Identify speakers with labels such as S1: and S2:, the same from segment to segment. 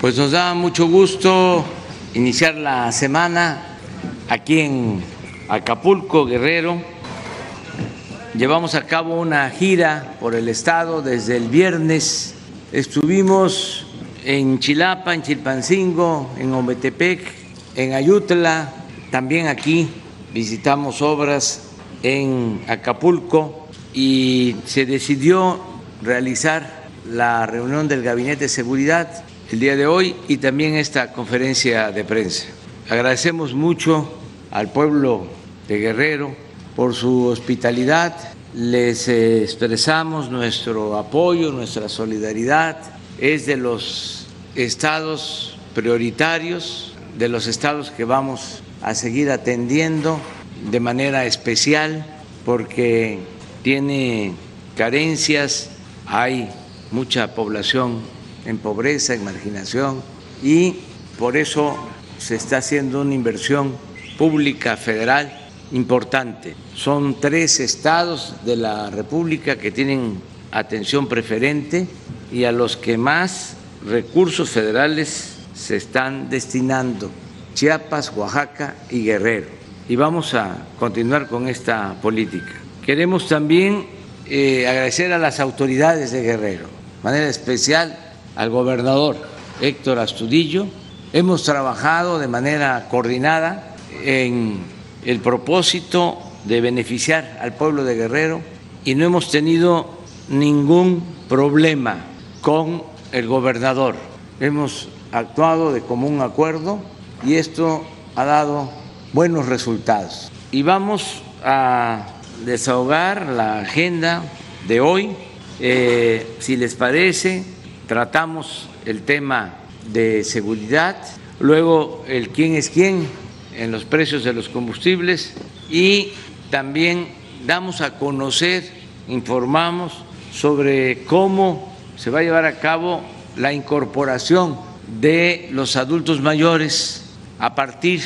S1: Pues nos da mucho gusto iniciar la semana aquí en Acapulco, Guerrero. Llevamos a cabo una gira por el estado desde el viernes. Estuvimos en Chilapa, en Chilpancingo, en Ometepec, en Ayutla, también aquí visitamos obras en Acapulco y se decidió realizar la reunión del Gabinete de Seguridad el día de hoy y también esta conferencia de prensa. Agradecemos mucho al pueblo de Guerrero por su hospitalidad, les expresamos nuestro apoyo, nuestra solidaridad, es de los estados prioritarios, de los estados que vamos a seguir atendiendo de manera especial porque tiene carencias, hay mucha población en pobreza, en marginación, y por eso se está haciendo una inversión pública federal importante. Son tres estados de la República que tienen atención preferente y a los que más recursos federales se están destinando, Chiapas, Oaxaca y Guerrero. Y vamos a continuar con esta política. Queremos también eh, agradecer a las autoridades de Guerrero, de manera especial al gobernador Héctor Astudillo. Hemos trabajado de manera coordinada en el propósito de beneficiar al pueblo de Guerrero y no hemos tenido ningún problema con el gobernador. Hemos actuado de común acuerdo y esto ha dado buenos resultados. Y vamos a desahogar la agenda de hoy. Eh, si les parece, tratamos el tema de seguridad, luego el quién es quién en los precios de los combustibles y también damos a conocer, informamos sobre cómo se va a llevar a cabo la incorporación de los adultos mayores a partir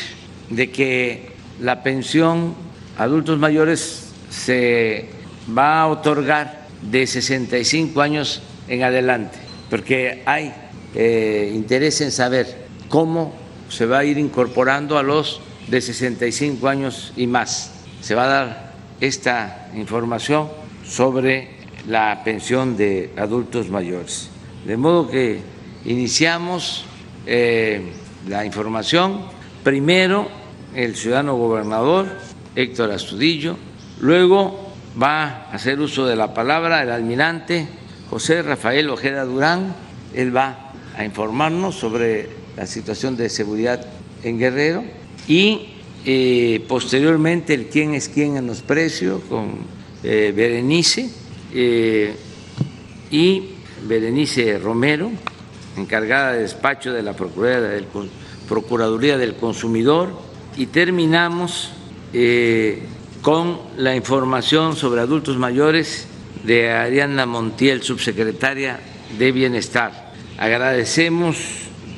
S1: de que la pensión adultos mayores se va a otorgar de 65 años en adelante porque hay eh, interés en saber cómo se va a ir incorporando a los de 65 años y más. Se va a dar esta información sobre la pensión de adultos mayores. De modo que iniciamos eh, la información. Primero, el ciudadano gobernador, Héctor Astudillo. Luego va a hacer uso de la palabra el almirante José Rafael Ojeda Durán. Él va a informarnos sobre la situación de seguridad en Guerrero y eh, posteriormente el quién es quién en los precios con eh, Berenice eh, y Berenice Romero, encargada de despacho de la Procuraduría del, Consumidor y terminamos con la información sobre adultos mayores de Ariana Montiel, subsecretaria de Bienestar. Agradecemos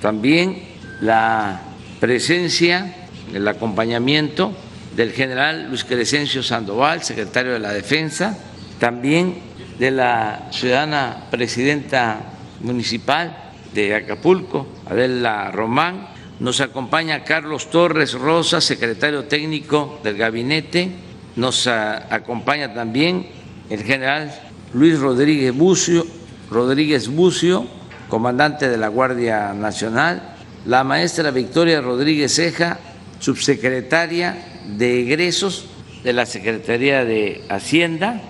S1: también la presencia, el acompañamiento del general Luis Crescencio Sandoval, secretario de la Defensa, también de la ciudadana presidenta municipal de Acapulco, Adela Román. Nos acompaña Carlos Torres Rosa, secretario técnico del gabinete. Nos acompaña también el general Luis Rodríguez Bucio, Rodríguez Bucio, comandante de la Guardia Nacional, la maestra Victoria Rodríguez Ceja, subsecretaria de egresos de la Secretaría de Hacienda,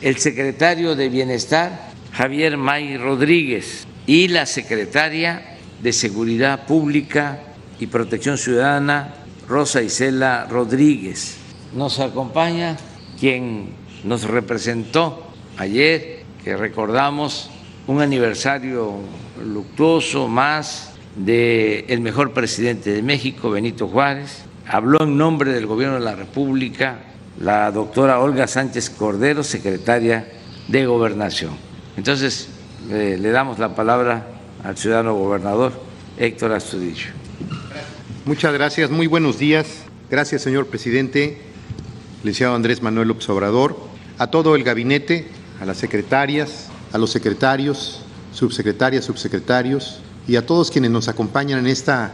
S1: el secretario de Bienestar, Javier May Rodríguez, y la secretaria de Seguridad Pública y Protección Ciudadana, Rosa Isela Rodríguez. Nos acompaña quien nos representó ayer, que recordamos un aniversario luctuoso más del el mejor presidente de México, Benito Juárez. Habló en nombre del Gobierno de la República la doctora Olga Sánchez Cordero, secretaria de Gobernación. Entonces, le damos la palabra al ciudadano gobernador Héctor Astudillo.
S2: Muchas gracias, muy buenos días. Gracias, señor presidente, licenciado Andrés Manuel López Obrador, a todo el gabinete, a las secretarias, a los secretarios, subsecretarias, subsecretarios y a todos quienes nos acompañan en esta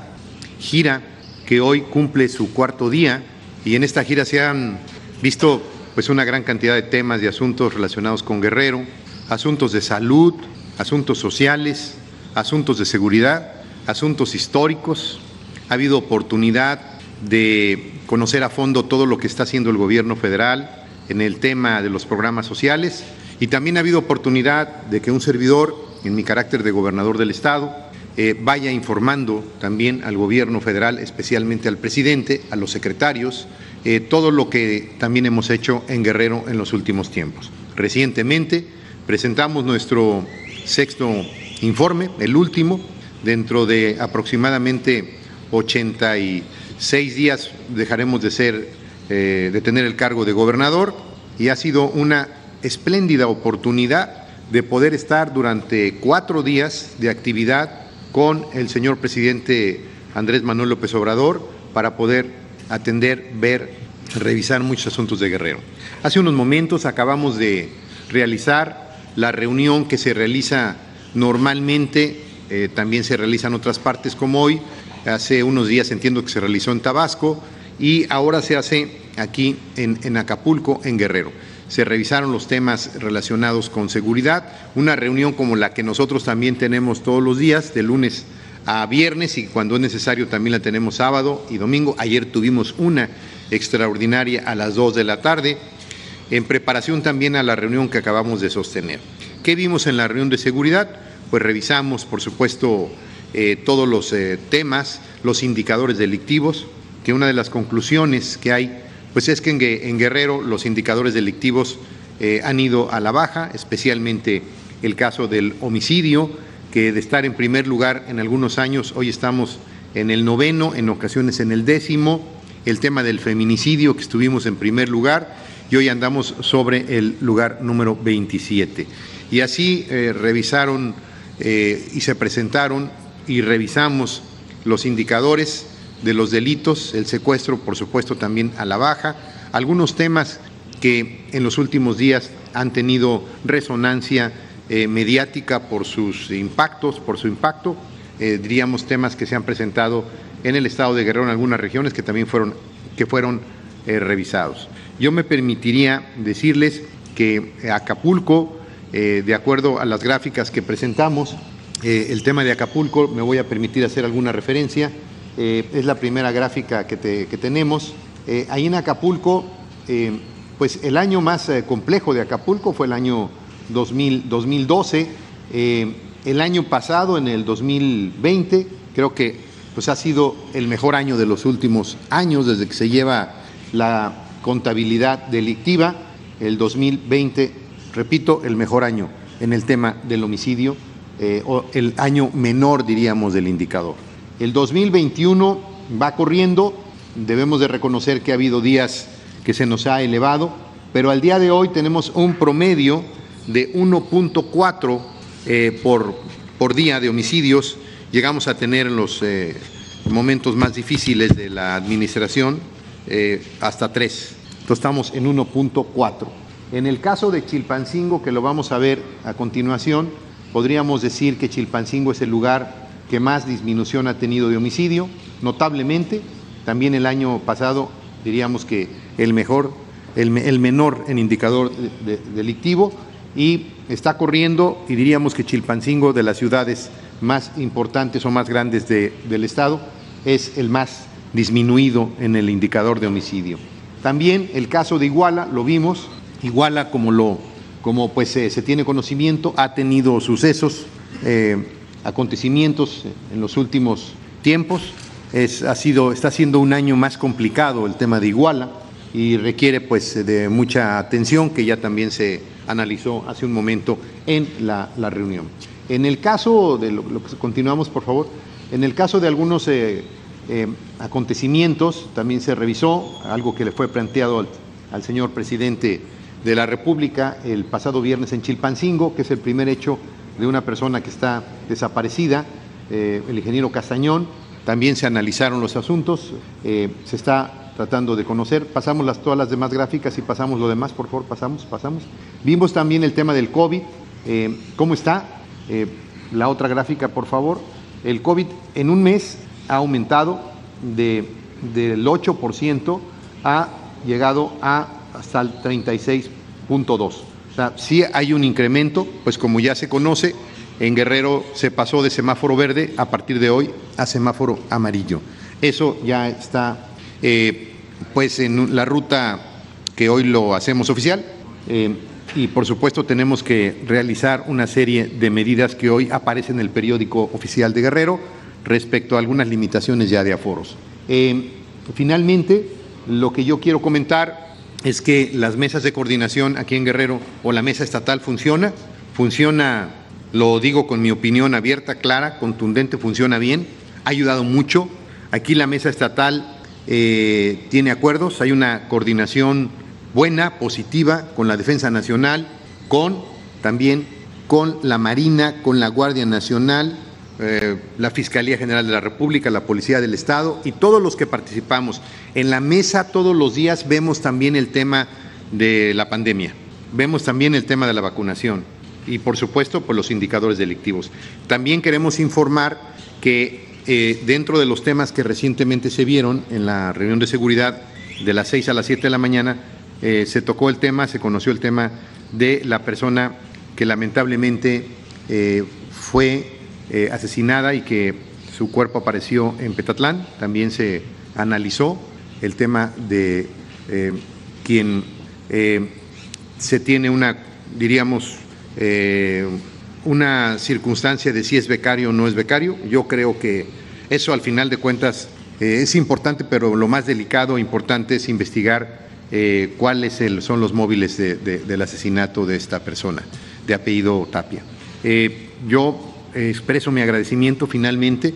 S2: gira que hoy cumple su cuarto día y en esta gira se han visto pues una gran cantidad de temas y asuntos relacionados con Guerrero, asuntos de salud, asuntos sociales, asuntos de seguridad, asuntos históricos. Ha habido oportunidad de conocer a fondo todo lo que está haciendo el gobierno federal en el tema de los programas sociales y también ha habido oportunidad de que un servidor, en mi carácter de gobernador del Estado, eh, vaya informando también al gobierno federal, especialmente al presidente, a los secretarios, eh, todo lo que también hemos hecho en Guerrero en los últimos tiempos. Recientemente presentamos nuestro sexto informe, el último, dentro de aproximadamente 86 días dejaremos de ser, eh, de tener el cargo de gobernador y ha sido una espléndida oportunidad de poder estar durante cuatro días de actividad con el señor presidente Andrés Manuel López Obrador para poder atender, ver, revisar muchos asuntos de Guerrero. Hace unos momentos acabamos de realizar la reunión que se realiza normalmente, eh, también se realiza en otras partes como hoy, hace unos días entiendo que se realizó en Tabasco y ahora se hace aquí en, en Acapulco, en Guerrero se revisaron los temas relacionados con seguridad, una reunión como la que nosotros también tenemos todos los días, de lunes a viernes y cuando es necesario también la tenemos sábado y domingo. Ayer tuvimos una extraordinaria a las 2 de la tarde, en preparación también a la reunión que acabamos de sostener. ¿Qué vimos en la reunión de seguridad? Pues revisamos, por supuesto, eh, todos los eh, temas, los indicadores delictivos, que una de las conclusiones que hay, pues es que en, Guerrero los indicadores delictivos eh, han ido a la baja, especialmente el caso del homicidio, que de estar en primer lugar en algunos años, hoy estamos en el noveno, en ocasiones en el décimo, el tema del feminicidio, que estuvimos en primer lugar, y hoy andamos sobre el lugar número 27. Y así eh, revisaron eh, y se presentaron y revisamos los indicadores de los delitos, el secuestro, por supuesto, también a la baja, algunos temas que en los últimos días han tenido resonancia eh, mediática por sus impactos, por su impacto, diríamos temas que se han presentado en el estado de Guerrero en algunas regiones que también fueron, que fueron revisados. Yo me permitiría decirles que Acapulco, de acuerdo a las gráficas que presentamos, el tema de Acapulco, me voy a permitir hacer alguna referencia, es la primera gráfica que, tenemos. ahí en Acapulco, pues el año más complejo de Acapulco fue el año 2012. Eh, el año pasado, en el 2020, creo que pues, ha sido el mejor año de los últimos años desde que se lleva la contabilidad delictiva. El 2020, repito, el mejor año en el tema del homicidio, eh, o el año menor, diríamos, del indicador. El 2021 va corriendo, debemos de reconocer que ha habido días que se nos ha elevado, pero al día de hoy tenemos un promedio de 1.4 eh, por, por día de homicidios. Llegamos a tener en los eh, momentos más difíciles de la administración eh, hasta 3. Entonces estamos en 1.4. En el caso de Chilpancingo, que lo vamos a ver a continuación, podríamos decir que Chilpancingo es el lugar que más disminución ha tenido de homicidio, notablemente. También el año pasado diríamos que el mejor, el, menor en indicador delictivo, y está corriendo, y diríamos que Chilpancingo, de las ciudades más importantes o más grandes del Estado, es el más disminuido en el indicador de homicidio. También el caso de Iguala, lo vimos, Iguala como, lo, como pues, se tiene conocimiento, ha tenido sucesos, eh, acontecimientos en los últimos tiempos, es, ha sido, está siendo un año más complicado el tema de Iguala y requiere pues de mucha atención que ya también se analizó hace un momento en la, reunión. En el caso de lo, que continuamos, por favor, en el caso de algunos eh, eh, acontecimientos, también se revisó algo que le fue planteado al, señor presidente de la República el pasado viernes en Chilpancingo, que es el primer hecho de una persona que está desaparecida, eh, el ingeniero Castañón. también se analizaron los asuntos, eh, se está tratando de conocer. Pasamos las, todas las demás gráficas y pasamos lo demás, por favor, pasamos, pasamos. Vimos también el tema del COVID, ¿cómo está? La otra gráfica, por favor. El COVID en un mes ha aumentado de, del 8%, ha llegado a hasta el 36.2. O sea, sí hay un incremento, pues como ya se conoce, en Guerrero se pasó de semáforo verde a partir de hoy a semáforo amarillo. Eso ya está eh, pues en la ruta que hoy lo hacemos oficial eh, y por supuesto tenemos que realizar una serie de medidas que hoy aparecen en el periódico oficial de Guerrero respecto a algunas limitaciones ya de aforos. Eh, finalmente, lo que yo quiero comentar es que las mesas de coordinación aquí en Guerrero o la mesa estatal funciona, funciona lo digo con mi opinión abierta, clara, contundente, funciona bien, ha ayudado mucho. Aquí la mesa estatal eh, tiene acuerdos, hay una coordinación buena, positiva con la Defensa Nacional, con también con la Marina, con la Guardia Nacional, eh, la Fiscalía General de la República, la Policía del Estado y todos los que participamos. En la mesa todos los días vemos también el tema de la pandemia, vemos también el tema de la vacunación y por supuesto por los indicadores delictivos. También queremos informar que eh, dentro de los temas que recientemente se vieron en la reunión de seguridad de las 6 a las 7 de la mañana, eh, se tocó el tema, se conoció el tema de la persona que lamentablemente eh, asesinada y que su cuerpo apareció en Petatlán. También se analizó el tema de quien se tiene una, diríamos, eh, una circunstancia de si es becario o no es becario. Yo creo que eso al final de cuentas eh, es importante, pero lo más delicado e importante es investigar eh, cuáles son los móviles del asesinato de esta persona, de apellido Tapia. yo expreso mi agradecimiento finalmente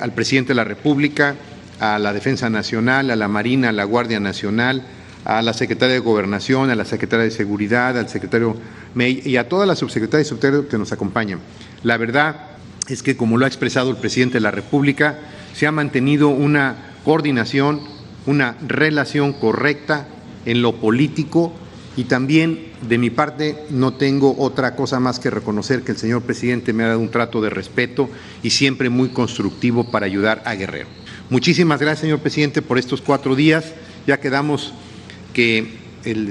S2: al presidente de la República, a la Defensa Nacional, a la Marina, a la Guardia Nacional, a la secretaria de Gobernación, a la secretaria de Seguridad, al secretario May y a todas las subsecretarias y secretarios que nos acompañan. La verdad es que, como lo ha expresado el presidente de la República, se ha mantenido una coordinación, una relación correcta en lo político y también de mi parte no tengo otra cosa más que reconocer que el señor presidente me ha dado un trato de respeto y siempre muy constructivo para ayudar a Guerrero. Muchísimas gracias, señor presidente, por estos cuatro días. Ya quedamos que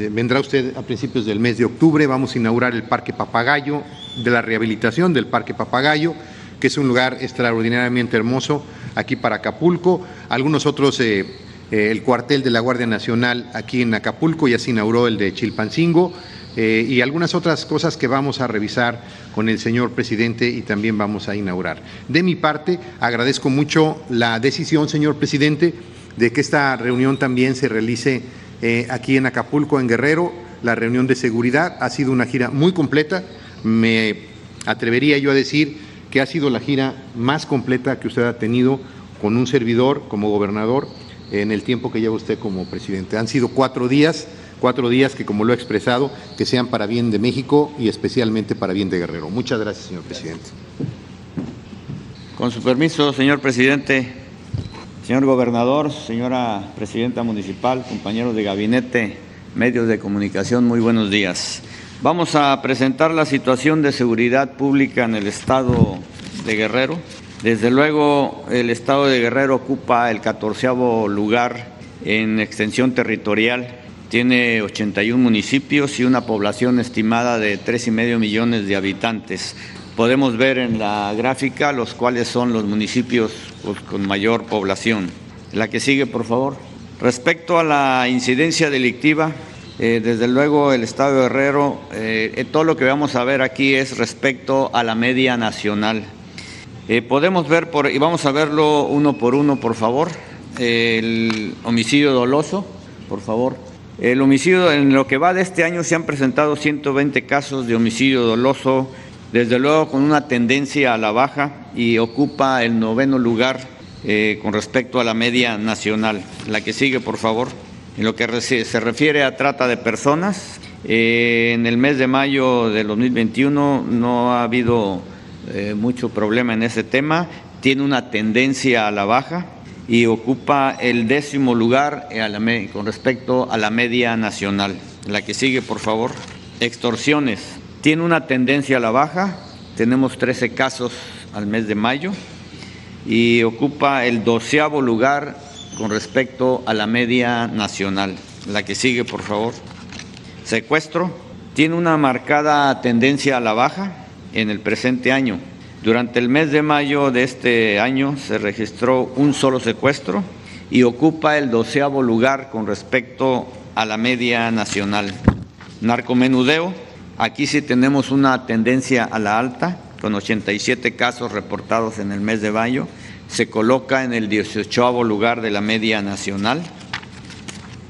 S2: vendrá usted a principios del mes de octubre, vamos a inaugurar el Parque Papagayo, de la rehabilitación del Parque Papagayo, que es un lugar extraordinariamente hermoso aquí para Acapulco. Algunos otros, eh, eh, el cuartel de la Guardia Nacional aquí en Acapulco, ya se inauguró el de Chilpancingo. Eh, y algunas otras cosas que vamos a revisar con el señor presidente y también vamos a inaugurar. De mi parte, agradezco mucho la decisión, señor presidente, de que esta reunión también se realice eh, aquí en Acapulco, en Guerrero. La reunión de seguridad ha sido una gira muy completa. Me atrevería yo a decir que ha sido la gira más completa que usted ha tenido con un servidor como gobernador en el tiempo que lleva usted como presidente. Han sido cuatro días, cuatro días que, como lo he expresado, que sean para bien de México y especialmente para bien de Guerrero. Muchas gracias, señor presidente.
S3: Con su permiso, señor presidente. Señor gobernador, señora presidenta municipal, compañeros de gabinete, medios de comunicación, muy buenos días. Vamos a presentar la situación de seguridad pública en el estado de Guerrero. Desde luego, el estado de Guerrero ocupa el catorceavo lugar en extensión territorial. Tiene 81 municipios y una población estimada de tres y medio millones de habitantes. Podemos ver en la gráfica los cuales son los municipios pues, con mayor población. La que sigue, por favor. Respecto a la incidencia delictiva, eh, desde luego el Estado de Guerrero, eh, todo lo que vamos a ver aquí es respecto a la media nacional. Eh, podemos ver, por, y vamos a verlo uno por uno, por favor, el homicidio doloso, por favor. El homicidio, en lo que va de este año se han presentado 120 casos de homicidio doloso desde luego con una tendencia a la baja y ocupa el noveno lugar eh, con respecto a la media nacional. La que sigue, por favor. En lo que se refiere a trata de personas, eh, en el mes de mayo del 2021 no ha habido eh, mucho problema en ese tema tiene una tendencia a la baja y ocupa el décimo lugar con respecto a la media nacional. La que sigue, por favor. Extorsiones. Tiene una tendencia a la baja. Tenemos 13 casos al mes de mayo y ocupa el doceavo lugar con respecto a la media nacional. La que sigue, por favor. Secuestro. Tiene una marcada tendencia a la baja en el presente año durante el mes de mayo de este año se registró un solo secuestro y ocupa el doceavo lugar con respecto a la media nacional. Narcomenudeo, aquí sí tenemos una tendencia a la alta, con 87 casos reportados en el mes de mayo, se coloca en el 18 lugar de la media nacional.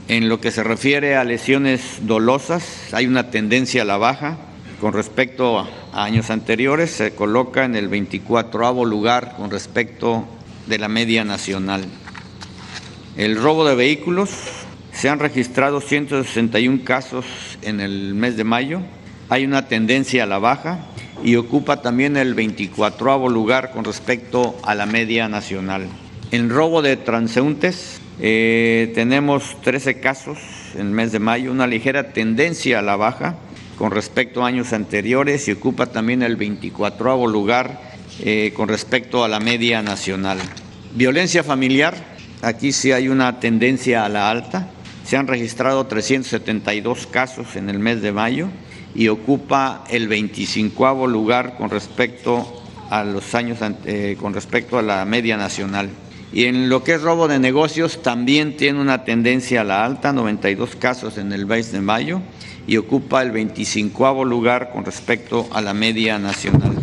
S3: En lo que se refiere a lesiones dolosas, hay una tendencia a la baja, con respecto a años anteriores, se coloca en el 24 lugar con respecto de la media nacional. El robo de vehículos, se han registrado 161 casos en el mes de mayo, hay una tendencia a la baja y ocupa también el 24 lugar con respecto a la media nacional. En robo de transeúntes eh, tenemos 13 casos en el mes de mayo, una ligera tendencia a la baja con respecto a años anteriores y ocupa también el 24 lugar eh, con respecto a la media nacional. Violencia familiar, aquí sí hay una tendencia a la alta. Se han registrado 372 casos en el mes de mayo y ocupa el 25 lugar con respecto a los años eh, con respecto a la media nacional. Y en lo que es robo de negocios también tiene una tendencia a la alta, 92 casos en el mes de mayo y ocupa el 25 lugar con respecto a la media nacional.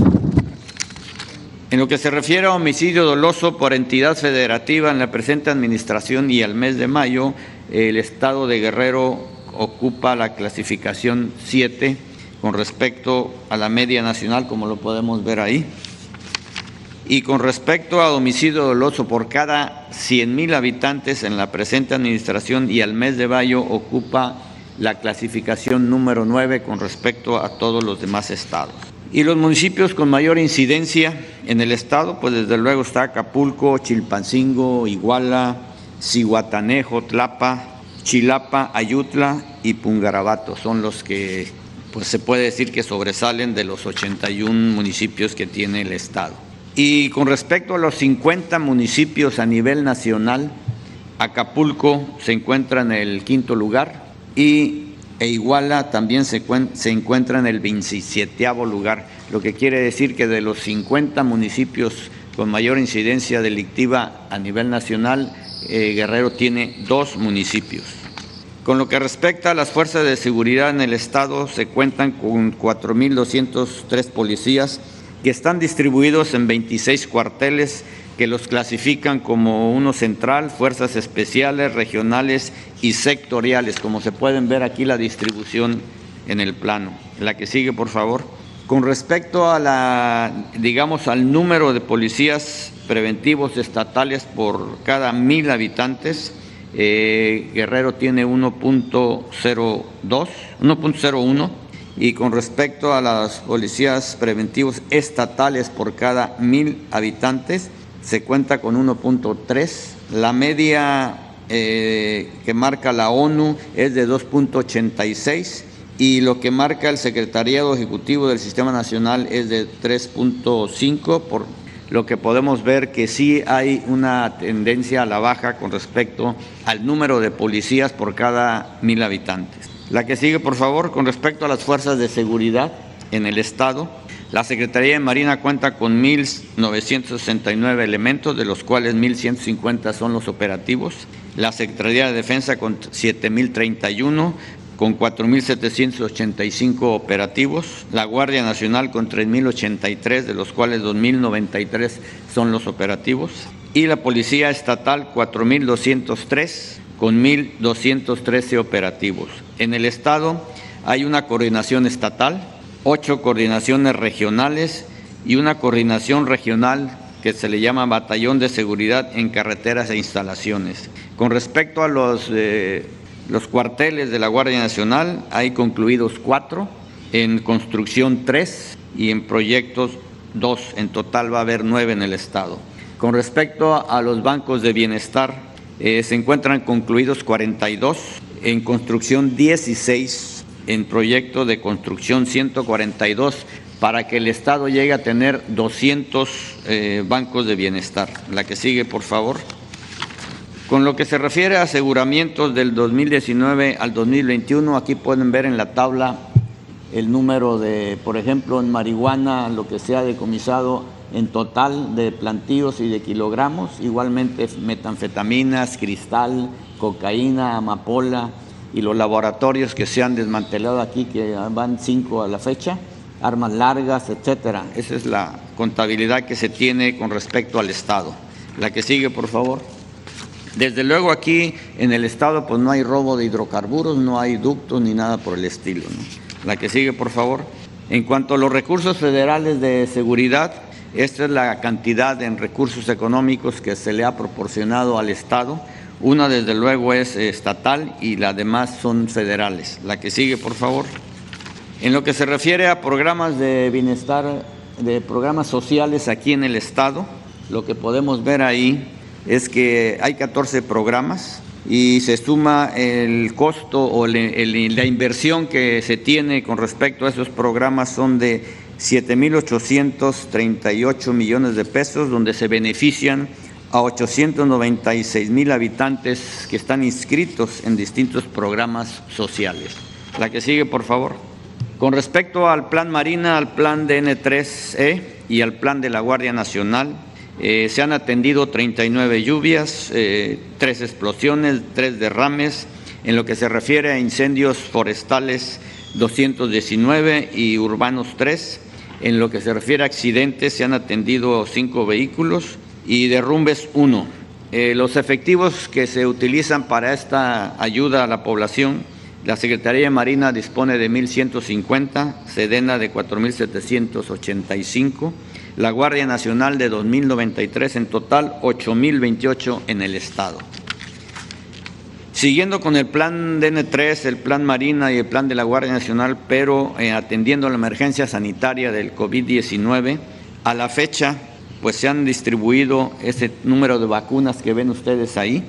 S3: En lo que se refiere a homicidio doloso por entidad federativa en la presente administración y al mes de mayo, el estado de Guerrero ocupa la clasificación 7 con respecto a la media nacional, como lo podemos ver ahí. Y con respecto a homicidio doloso por cada 100.000 habitantes en la presente administración y al mes de mayo ocupa la clasificación número 9 con respecto a todos los demás estados. Y los municipios con mayor incidencia en el estado, pues desde luego está Acapulco, Chilpancingo, Iguala, Cihuatanejo, Tlapa, Chilapa, Ayutla y Pungarabato. Son los que pues se puede decir que sobresalen de los 81 municipios que tiene el estado. Y con respecto a los 50 municipios a nivel nacional, Acapulco se encuentra en el quinto lugar, y e Iguala también se, encuentra en el 27 lugar, lo que quiere decir que de los 50 municipios con mayor incidencia delictiva a nivel nacional, eh, Guerrero tiene dos municipios. Con lo que respecta a las fuerzas de seguridad en el Estado, se cuentan con 4.203 policías que están distribuidos en 26 cuarteles que los clasifican como uno central, fuerzas especiales, regionales y sectoriales, como se pueden ver aquí la distribución en el plano. La que sigue, por favor. Con respecto a la, digamos, al número de policías preventivos estatales por cada mil habitantes, eh, Guerrero tiene 1.02, 1.01 y con respecto a las policías preventivos estatales por cada mil habitantes, se cuenta con 1.3. La media eh, que marca la ONU es de 2.86 y lo que marca el Secretariado Ejecutivo del Sistema Nacional es de 3.5, por lo que podemos ver que sí hay una tendencia a la baja con respecto al número de policías por cada mil habitantes. La que sigue, por favor, con respecto a las fuerzas de seguridad en el Estado. La Secretaría de Marina cuenta con 1.969 elementos, de los cuales 1.150 son los operativos. La Secretaría de Defensa con 7.031, con 4.785 operativos. La Guardia Nacional con 3.083, de los cuales 2.093 son los operativos. Y la Policía Estatal 4.203, con 1.213 operativos. En el Estado hay una coordinación estatal ocho coordinaciones regionales y una coordinación regional que se le llama Batallón de Seguridad en Carreteras e Instalaciones. Con respecto a los, eh, los cuarteles de la Guardia Nacional, hay concluidos cuatro, en construcción tres y en proyectos dos. En total va a haber nueve en el Estado. Con respecto a los bancos de bienestar, eh, se encuentran concluidos 42, en construcción 16, en proyecto de construcción 142, para que el Estado llegue a tener 200 eh, bancos de bienestar. La que sigue, por favor. Con lo que se refiere a aseguramientos del 2019 al 2021, aquí pueden ver en la tabla el número de, por ejemplo, en marihuana, lo que se ha decomisado en total de plantíos y de kilogramos, igualmente metanfetaminas, cristal, cocaína, amapola y los laboratorios que se han desmantelado aquí, que van cinco a la fecha, armas largas, etcétera. Esa es la contabilidad que se tiene con respecto al Estado. La que sigue, por favor. Desde luego aquí en el Estado pues no hay robo de hidrocarburos, no hay ductos ni nada por el estilo. La que sigue, por favor. En cuanto a los recursos federales de seguridad, esta es la cantidad en recursos económicos que se le ha proporcionado al Estado. Una, desde luego, es estatal y las demás son federales. La que sigue, por favor. En lo que se refiere a programas de bienestar, de programas sociales aquí en el Estado, lo que podemos ver ahí es que hay 14 programas y se suma el costo o la inversión que se tiene con respecto a esos programas son de 7.838 millones de pesos, donde se benefician a 896 mil habitantes que están inscritos en distintos programas sociales. La que sigue, por favor. Con respecto al plan Marina, al plan DN3E y al plan de la Guardia Nacional, eh, se han atendido 39 lluvias, eh, tres explosiones, tres derrames. En lo que se refiere a incendios forestales, 219 y urbanos 3. En lo que se refiere a accidentes, se han atendido cinco vehículos y derrumbes uno. Eh, los efectivos que se utilizan para esta ayuda a la población, la Secretaría de Marina dispone de 1.150, Sedena de 4.785 la Guardia Nacional de 2.093, en total 8.028 en el Estado. Siguiendo con el plan DN3, el plan Marina y el plan de la Guardia Nacional, pero eh, atendiendo la emergencia sanitaria del COVID-19, a la fecha pues se han distribuido ese número de vacunas que ven ustedes ahí.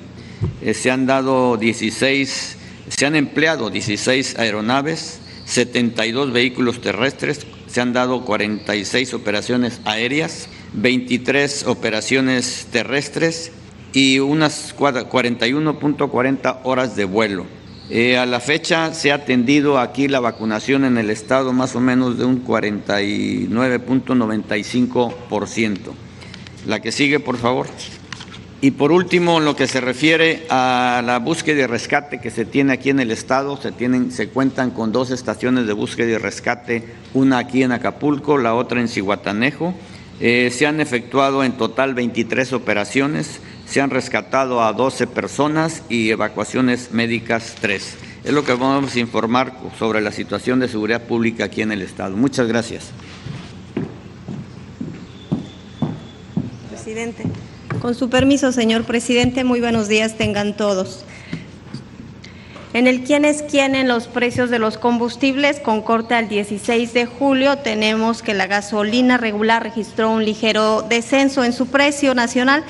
S3: Eh, se han dado 16, se han empleado 16 aeronaves, 72 vehículos terrestres, se han dado 46 operaciones aéreas, 23 operaciones terrestres y unas 41.40 horas de vuelo. Eh, a la fecha se ha atendido aquí la vacunación en el estado más o menos de un 49.95%. La que sigue, por favor. Y por último, en lo que se refiere a la búsqueda y rescate que se tiene aquí en el estado, se, tienen, se cuentan con dos estaciones de búsqueda y rescate, una aquí en Acapulco, la otra en Cihuatanejo. Eh, se han efectuado en total 23 operaciones, se han rescatado a 12 personas y evacuaciones médicas 3. Es lo que vamos a informar sobre la situación de seguridad pública aquí en el estado. Muchas gracias.
S4: Presidente. Con su permiso, señor presidente, muy buenos días tengan todos. En el quién es quién en los precios de los combustibles, con corte al 16 de julio, tenemos que la gasolina regular registró un ligero descenso en su precio nacional,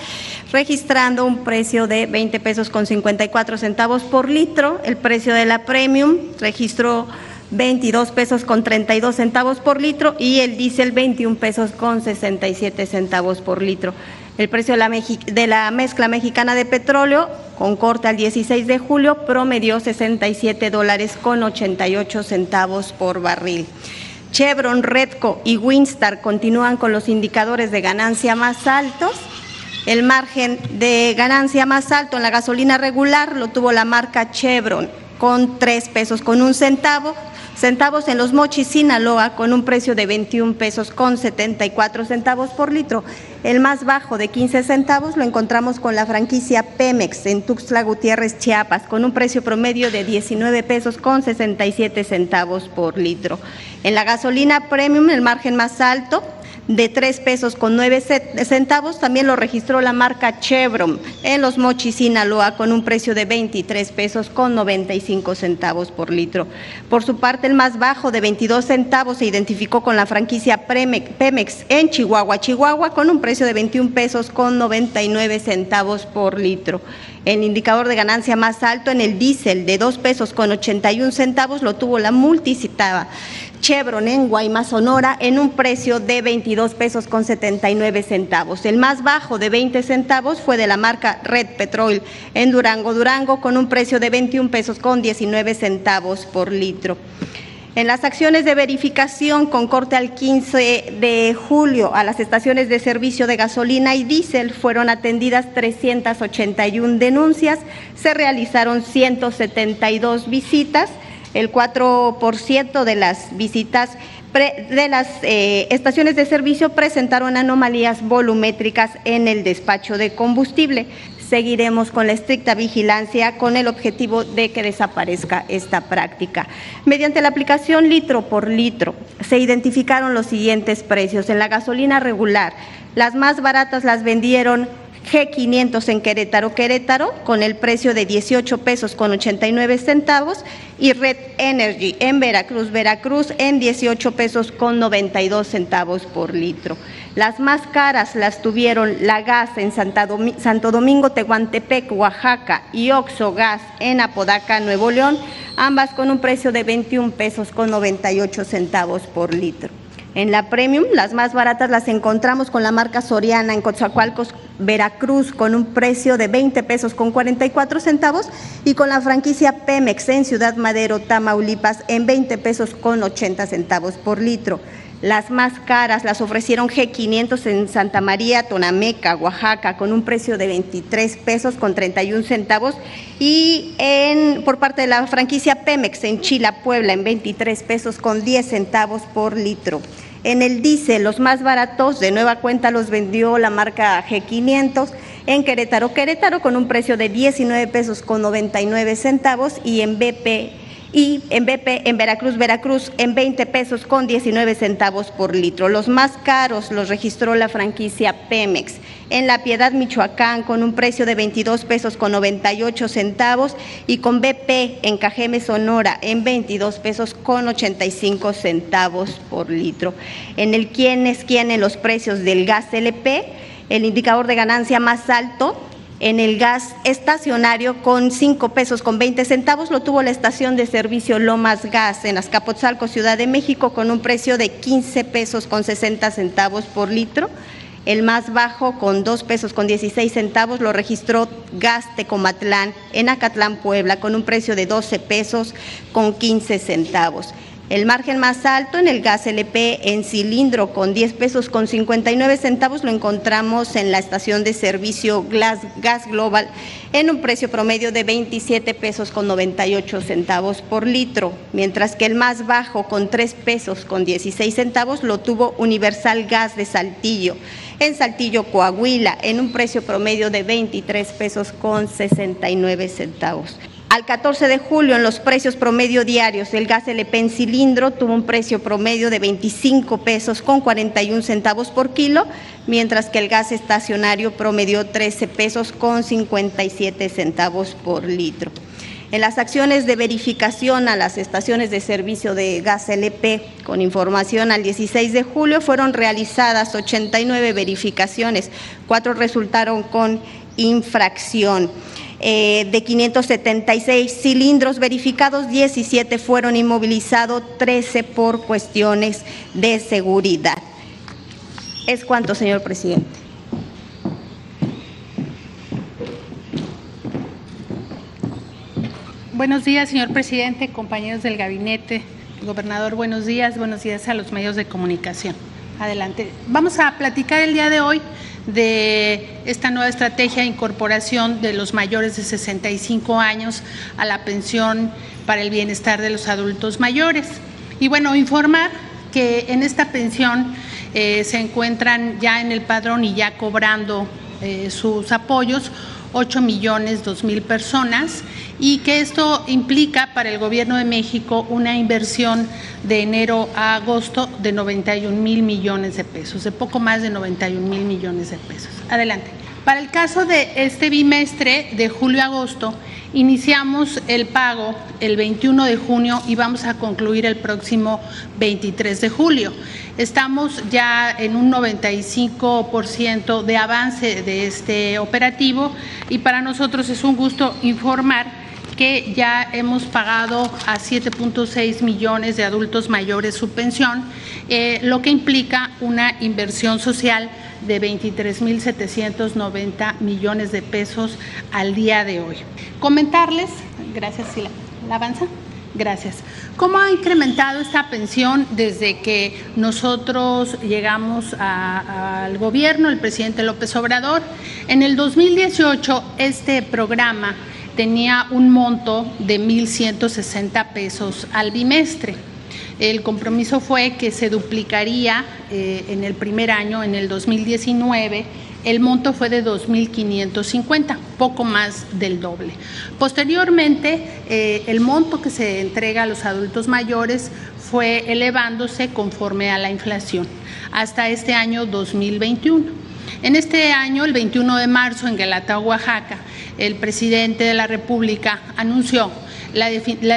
S4: registrando un precio de 20 pesos con 54 centavos por litro. El precio de la premium registró 22 pesos con 32 centavos por litro y el diésel 21 pesos con 67 centavos por litro. El precio de la, mezcla mexicana de petróleo, con corte al 16 de julio, promedió 67 dólares con 88 centavos por barril. Chevron, Redco y Winstar continúan con los indicadores de ganancia más altos. El margen de ganancia más alto en la gasolina regular lo tuvo la marca Chevron con 3 pesos con un centavo, centavos en los mochis Sinaloa con un precio de 21 pesos con 74 centavos por litro. El más bajo de 15 centavos lo encontramos con la franquicia Pemex en Tuxtla Gutiérrez, Chiapas, con un precio promedio de 19 pesos con 67 centavos por litro. En la gasolina premium, el margen más alto de 3 pesos con 9 centavos. También lo registró la marca Chevron en Los Mochis, Sinaloa, con un precio de 23 pesos con 95 centavos por litro. Por su parte, el más bajo de 22 centavos se identificó con la franquicia Pemex en Chihuahua, Chihuahua, con un precio de 21 pesos con 99 centavos por litro. El indicador de ganancia más alto en el diésel de 2 pesos con 81 centavos lo tuvo la multicitada Chevron en Guaymas, Sonora, en un precio de 22 pesos con 79 centavos. El más bajo de 20 centavos fue de la marca Red Petrol en Durango, Durango, con un precio de 21 pesos con 19 centavos por litro. En las acciones de verificación con corte al 15 de julio a las estaciones de servicio de gasolina y diésel fueron atendidas 381 denuncias, se realizaron 172 visitas el 4% de las visitas de las eh, estaciones de servicio presentaron anomalías volumétricas en el despacho de combustible. Seguiremos con la estricta vigilancia con el objetivo de que desaparezca esta práctica. Mediante la aplicación litro por litro se identificaron los siguientes precios. En la gasolina regular, las más baratas las vendieron G500 en Querétaro, Querétaro, con el precio de 18 pesos con 89 centavos, y Red Energy en Veracruz, Veracruz, en 18 pesos con 92 centavos por litro. Las más caras las tuvieron la Gas en Santo Domingo, Tehuantepec, Oaxaca, y Oxo Gas en Apodaca, Nuevo León, ambas con un precio de 21 pesos con 98 centavos por litro. En la Premium, las más baratas las encontramos con la marca Soriana en Coatzacoalcos, Veracruz, con un precio de 20 pesos con 44 centavos y con la franquicia Pemex en Ciudad Madero, Tamaulipas, en 20 pesos con 80 centavos por litro. Las más caras las ofrecieron G500 en Santa María, Tonameca, Oaxaca, con un precio de 23 pesos con 31 centavos y en, por parte de la franquicia Pemex en Chila, Puebla, en 23 pesos con 10 centavos por litro. En el diésel, los más baratos, de nueva cuenta los vendió la marca G500 en Querétaro, Querétaro con un precio de 19 pesos con 99 centavos y en BP y en BP en Veracruz, Veracruz en 20 pesos con 19 centavos por litro. Los más caros los registró la franquicia Pemex. En La Piedad, Michoacán, con un precio de 22 pesos con 98 centavos y con BP en Cajeme, Sonora, en 22 pesos con 85 centavos por litro. En el quién es quién en los precios del gas LP, el indicador de ganancia más alto en el gas estacionario con 5 pesos con 20 centavos. Lo tuvo la estación de servicio Lomas Gas en Azcapotzalco, Ciudad de México, con un precio de 15 pesos con 60 centavos por litro. El más bajo, con 2 pesos con 16 centavos, lo registró Gas Tecomatlán en Acatlán, Puebla, con un precio de 12 pesos con 15 centavos. El margen más alto en el gas LP en cilindro con 10 pesos con 59 centavos lo encontramos en la estación de servicio Gas Global en un precio promedio de 27 pesos con 98 centavos por litro, mientras que el más bajo con 3 pesos con 16 centavos lo tuvo Universal Gas de Saltillo en Saltillo, Coahuila, en un precio promedio de 23 pesos con 69 centavos. Al 14 de julio, en los precios promedio diarios, el gas LP en cilindro tuvo un precio promedio de 25 pesos con 41 centavos por kilo, mientras que el gas estacionario promedió 13 pesos con 57 centavos por litro. En las acciones de verificación a las estaciones de servicio de gas LP con información al 16 de julio fueron realizadas 89 verificaciones, cuatro resultaron con infracción. Eh, de 576 cilindros verificados, 17 fueron inmovilizados, 13 por cuestiones de seguridad. Es cuanto, señor presidente.
S5: Buenos días, señor presidente, compañeros del gabinete, gobernador, buenos días, buenos días a los medios de comunicación. Adelante. Vamos a platicar el día de hoy de esta nueva estrategia de incorporación de los mayores de 65 años a la pensión para el bienestar de los adultos mayores. Y bueno, informar que en esta pensión eh, se encuentran ya en el padrón y ya cobrando eh, sus apoyos 8 millones 2 mil personas y que esto implica para el Gobierno de México una inversión de enero a agosto de 91 mil millones de pesos, de poco más de 91 mil millones de pesos. Adelante. Para el caso de este bimestre de julio-agosto, iniciamos el pago el 21 de junio y vamos a concluir el próximo 23 de julio. Estamos ya en un 95% de avance de este operativo y para nosotros es un gusto informar que ya hemos pagado a 7.6 millones de adultos mayores su pensión, eh, lo que implica una inversión social de 23.790 millones de pesos al día de hoy. Comentarles, gracias Sila, ¿la avanza? Gracias. ¿Cómo ha incrementado esta pensión desde que nosotros llegamos al gobierno, el presidente López Obrador? En el 2018, este programa tenía un monto de 1.160 pesos al bimestre. El compromiso fue que se duplicaría eh, en el primer año, en el 2019, el monto fue de 2.550, poco más del doble. Posteriormente, eh, el monto que se entrega a los adultos mayores fue elevándose conforme a la inflación hasta este año 2021. En este año, el 21 de marzo, en Guelatao, Oaxaca, el presidente de la República anunció la,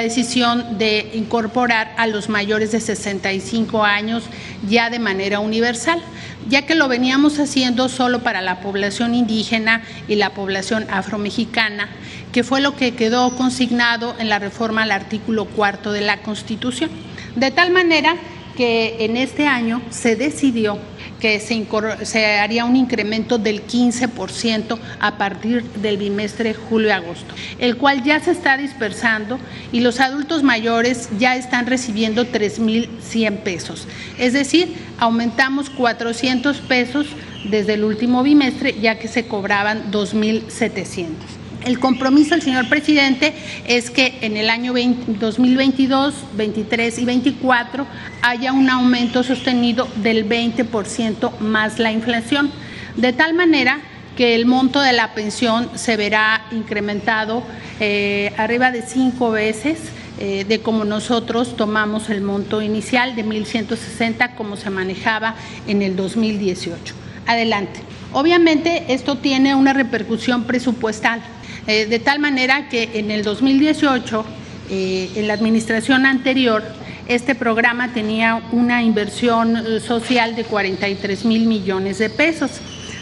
S5: decisión de incorporar a los mayores de 65 años ya de manera universal, ya que lo veníamos haciendo solo para la población indígena y la población afromexicana, que fue lo que quedó consignado en la reforma al artículo cuarto de la Constitución. De tal manera que en este año se decidió que se, haría un incremento del 15% a partir del bimestre julio-agosto, el cual ya se está dispersando y los adultos mayores ya están recibiendo 3.100 pesos. Es decir, aumentamos 400 pesos desde el último bimestre, ya que se cobraban 2.700. El compromiso del señor presidente es que en el año 2022, 23 y 24 haya un aumento sostenido del 20% más la inflación, de tal manera que el monto de la pensión se verá incrementado eh, arriba de cinco veces eh, de como nosotros tomamos el monto inicial de 1.160 como se manejaba en el 2018. Adelante. Obviamente esto tiene una repercusión presupuestal eh, de tal manera que en el 2018, eh, en la administración anterior, este programa tenía una inversión eh, social de 43 mil millones de pesos.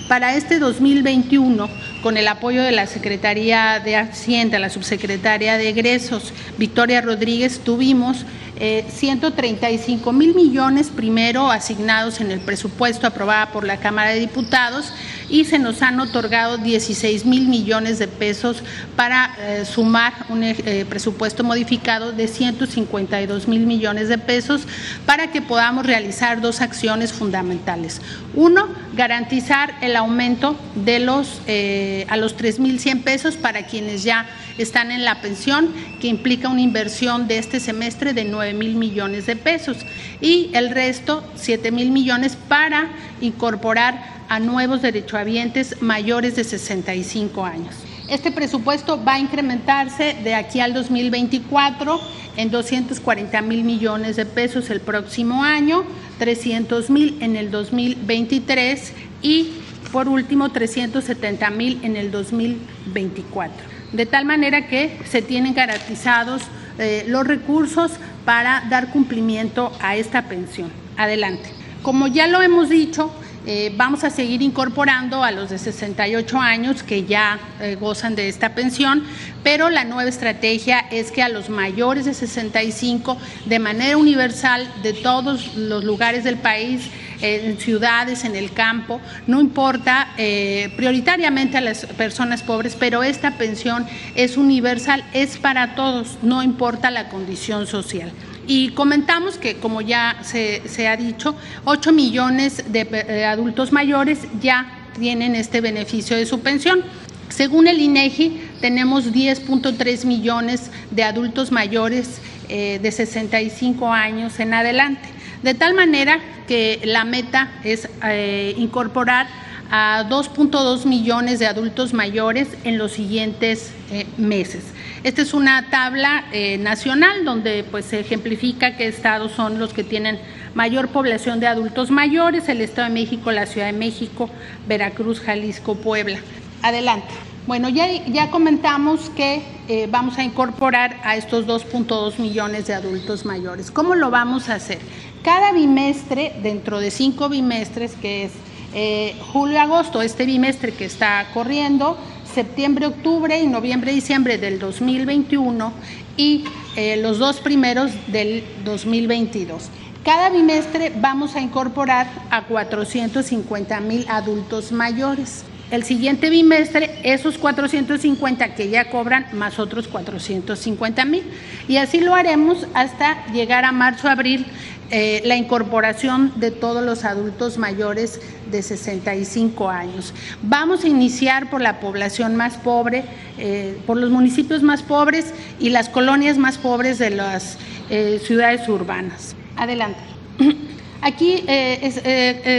S5: Para este 2021, con el apoyo de la Secretaría de Hacienda, la subsecretaria de Egresos, Victoria Rodríguez, tuvimos 135 mil millones primero asignados en el presupuesto aprobado por la Cámara de Diputados y se nos han otorgado 16 mil millones de pesos para eh, sumar un eh, presupuesto modificado de 152 mil millones de pesos para que podamos realizar dos acciones fundamentales. Uno, garantizar el aumento de los eh, a los 3.100 pesos para quienes ya están en la pensión, que implica una inversión de este semestre de 9 mil millones de pesos y el resto, 7 mil millones para incorporar a nuevos derechohabientes mayores de 65 años. Este presupuesto va a incrementarse de aquí al 2024 en 240 mil millones de pesos el próximo año, 300 mil en el 2023 y por último 370 mil en el 2024. De tal manera que se tienen garantizados eh, los recursos para dar cumplimiento a esta pensión. Adelante. Como ya lo hemos dicho, eh, vamos a seguir incorporando a los de 68 años que ya eh, gozan de esta pensión, pero la nueva estrategia es que a los mayores de 65, de manera universal, de todos los lugares del país, en ciudades, en el campo, no importa, eh, prioritariamente a las personas pobres, pero esta pensión es universal, es para todos, no importa la condición social. Y comentamos que, como ya se, ha dicho, 8 millones de adultos mayores ya tienen este beneficio de su pensión. Según el INEGI, tenemos 10.3 millones de adultos mayores eh, de 65 años en adelante. De tal manera que la meta es eh, incorporar a 2.2 millones de adultos mayores en los siguientes eh, meses. Esta es una tabla eh, nacional donde pues, se ejemplifica qué estados son los que tienen mayor población de adultos mayores, el Estado de México, la Ciudad de México, Veracruz, Jalisco, Puebla. Adelante. Bueno, ya, ya comentamos que eh, vamos a incorporar a estos 2.2 millones de adultos mayores. ¿Cómo lo vamos a hacer? Cada bimestre, dentro de cinco bimestres, que es eh, julio-agosto, este bimestre que está corriendo, septiembre-octubre y noviembre-diciembre del 2021 y eh, los dos primeros del 2022. Cada bimestre vamos a incorporar a 450 mil adultos mayores el siguiente bimestre esos 450 que ya cobran más otros 450 mil. Y así lo haremos hasta llegar a marzo-abril eh, la incorporación de todos los adultos mayores de 65 años. Vamos a iniciar por la población más pobre, eh, por los municipios más pobres y las colonias más pobres de las eh, ciudades urbanas. Adelante. Aquí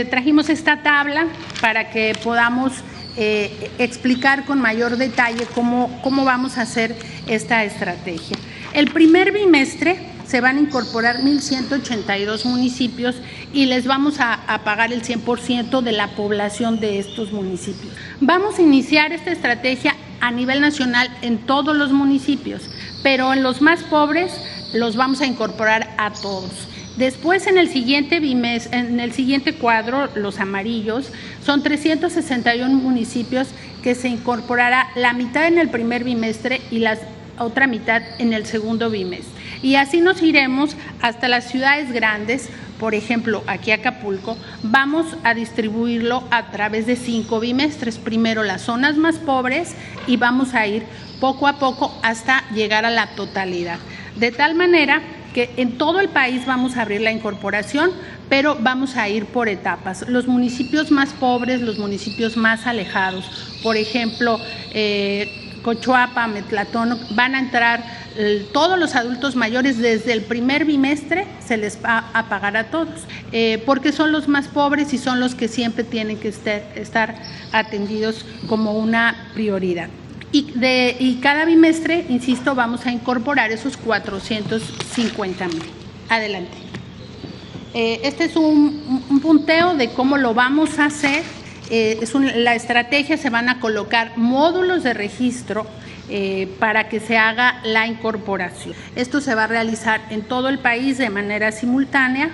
S5: trajimos esta tabla para que podamos eh, explicar con mayor detalle cómo, cómo vamos a hacer esta estrategia. El primer bimestre se van a incorporar 1.182 municipios y les vamos a, pagar el 100% de la población de estos municipios. Vamos a iniciar esta estrategia a nivel nacional en todos los municipios, pero en los más pobres los vamos a incorporar a todos. Después, en el siguiente en el siguiente cuadro, los amarillos, son 361 municipios que se incorporará la mitad en el primer bimestre y la otra mitad en el segundo bimestre. Y así nos iremos hasta las ciudades grandes, por ejemplo, aquí Acapulco, vamos a distribuirlo a través de cinco bimestres. Primero las zonas más pobres y vamos a ir poco a poco hasta llegar a la totalidad. De tal manera que en todo el país vamos a abrir la incorporación, pero vamos a ir por etapas. Los municipios más pobres, los municipios más alejados, por ejemplo, eh, Cochuapa, Metlatón, van a entrar eh, todos los adultos mayores desde el primer bimestre, se les va a pagar a todos, eh, porque son los más pobres y son los que siempre tienen que estar atendidos como una prioridad. Y, de, y cada bimestre, insisto, vamos a incorporar esos 450 mil. Adelante. Eh, este es un, punteo de cómo lo vamos a hacer. Eh, es la estrategia se van a colocar módulos de registro eh, para que se haga la incorporación. Esto se va a realizar en todo el país de manera simultánea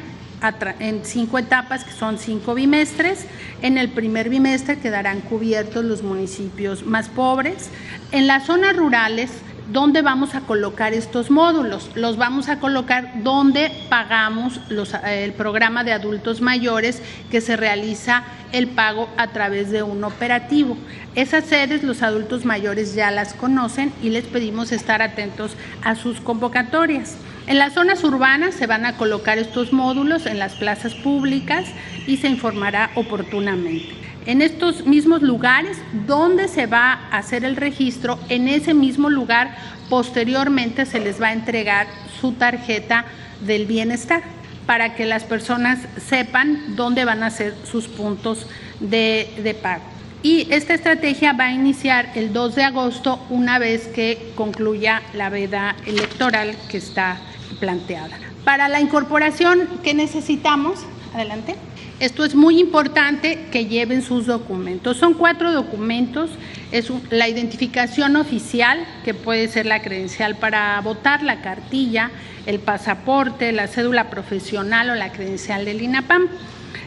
S5: en cinco etapas, que son cinco bimestres. En el primer bimestre quedarán cubiertos los municipios más pobres. En las zonas rurales, ¿dónde vamos a colocar estos módulos? Los vamos a colocar donde pagamos el programa de adultos mayores que se realiza el pago a través de un operativo. Esas sedes los adultos mayores ya las conocen y les pedimos estar atentos a sus convocatorias. En las zonas urbanas se van a colocar estos módulos en las plazas públicas y se informará oportunamente. En estos mismos lugares donde se va a hacer el registro, en ese mismo lugar posteriormente se les va a entregar su tarjeta del bienestar para que las personas sepan dónde van a ser sus puntos de, de pago. Y esta estrategia va a iniciar el 2 de agosto una vez que concluya la veda electoral que está planteada. Para la incorporación, ¿qué necesitamos? Adelante. Esto es muy importante que lleven sus documentos. Son cuatro documentos. Es la identificación oficial, que puede ser la credencial para votar, la cartilla, el pasaporte, la cédula profesional o la credencial del INAPAM.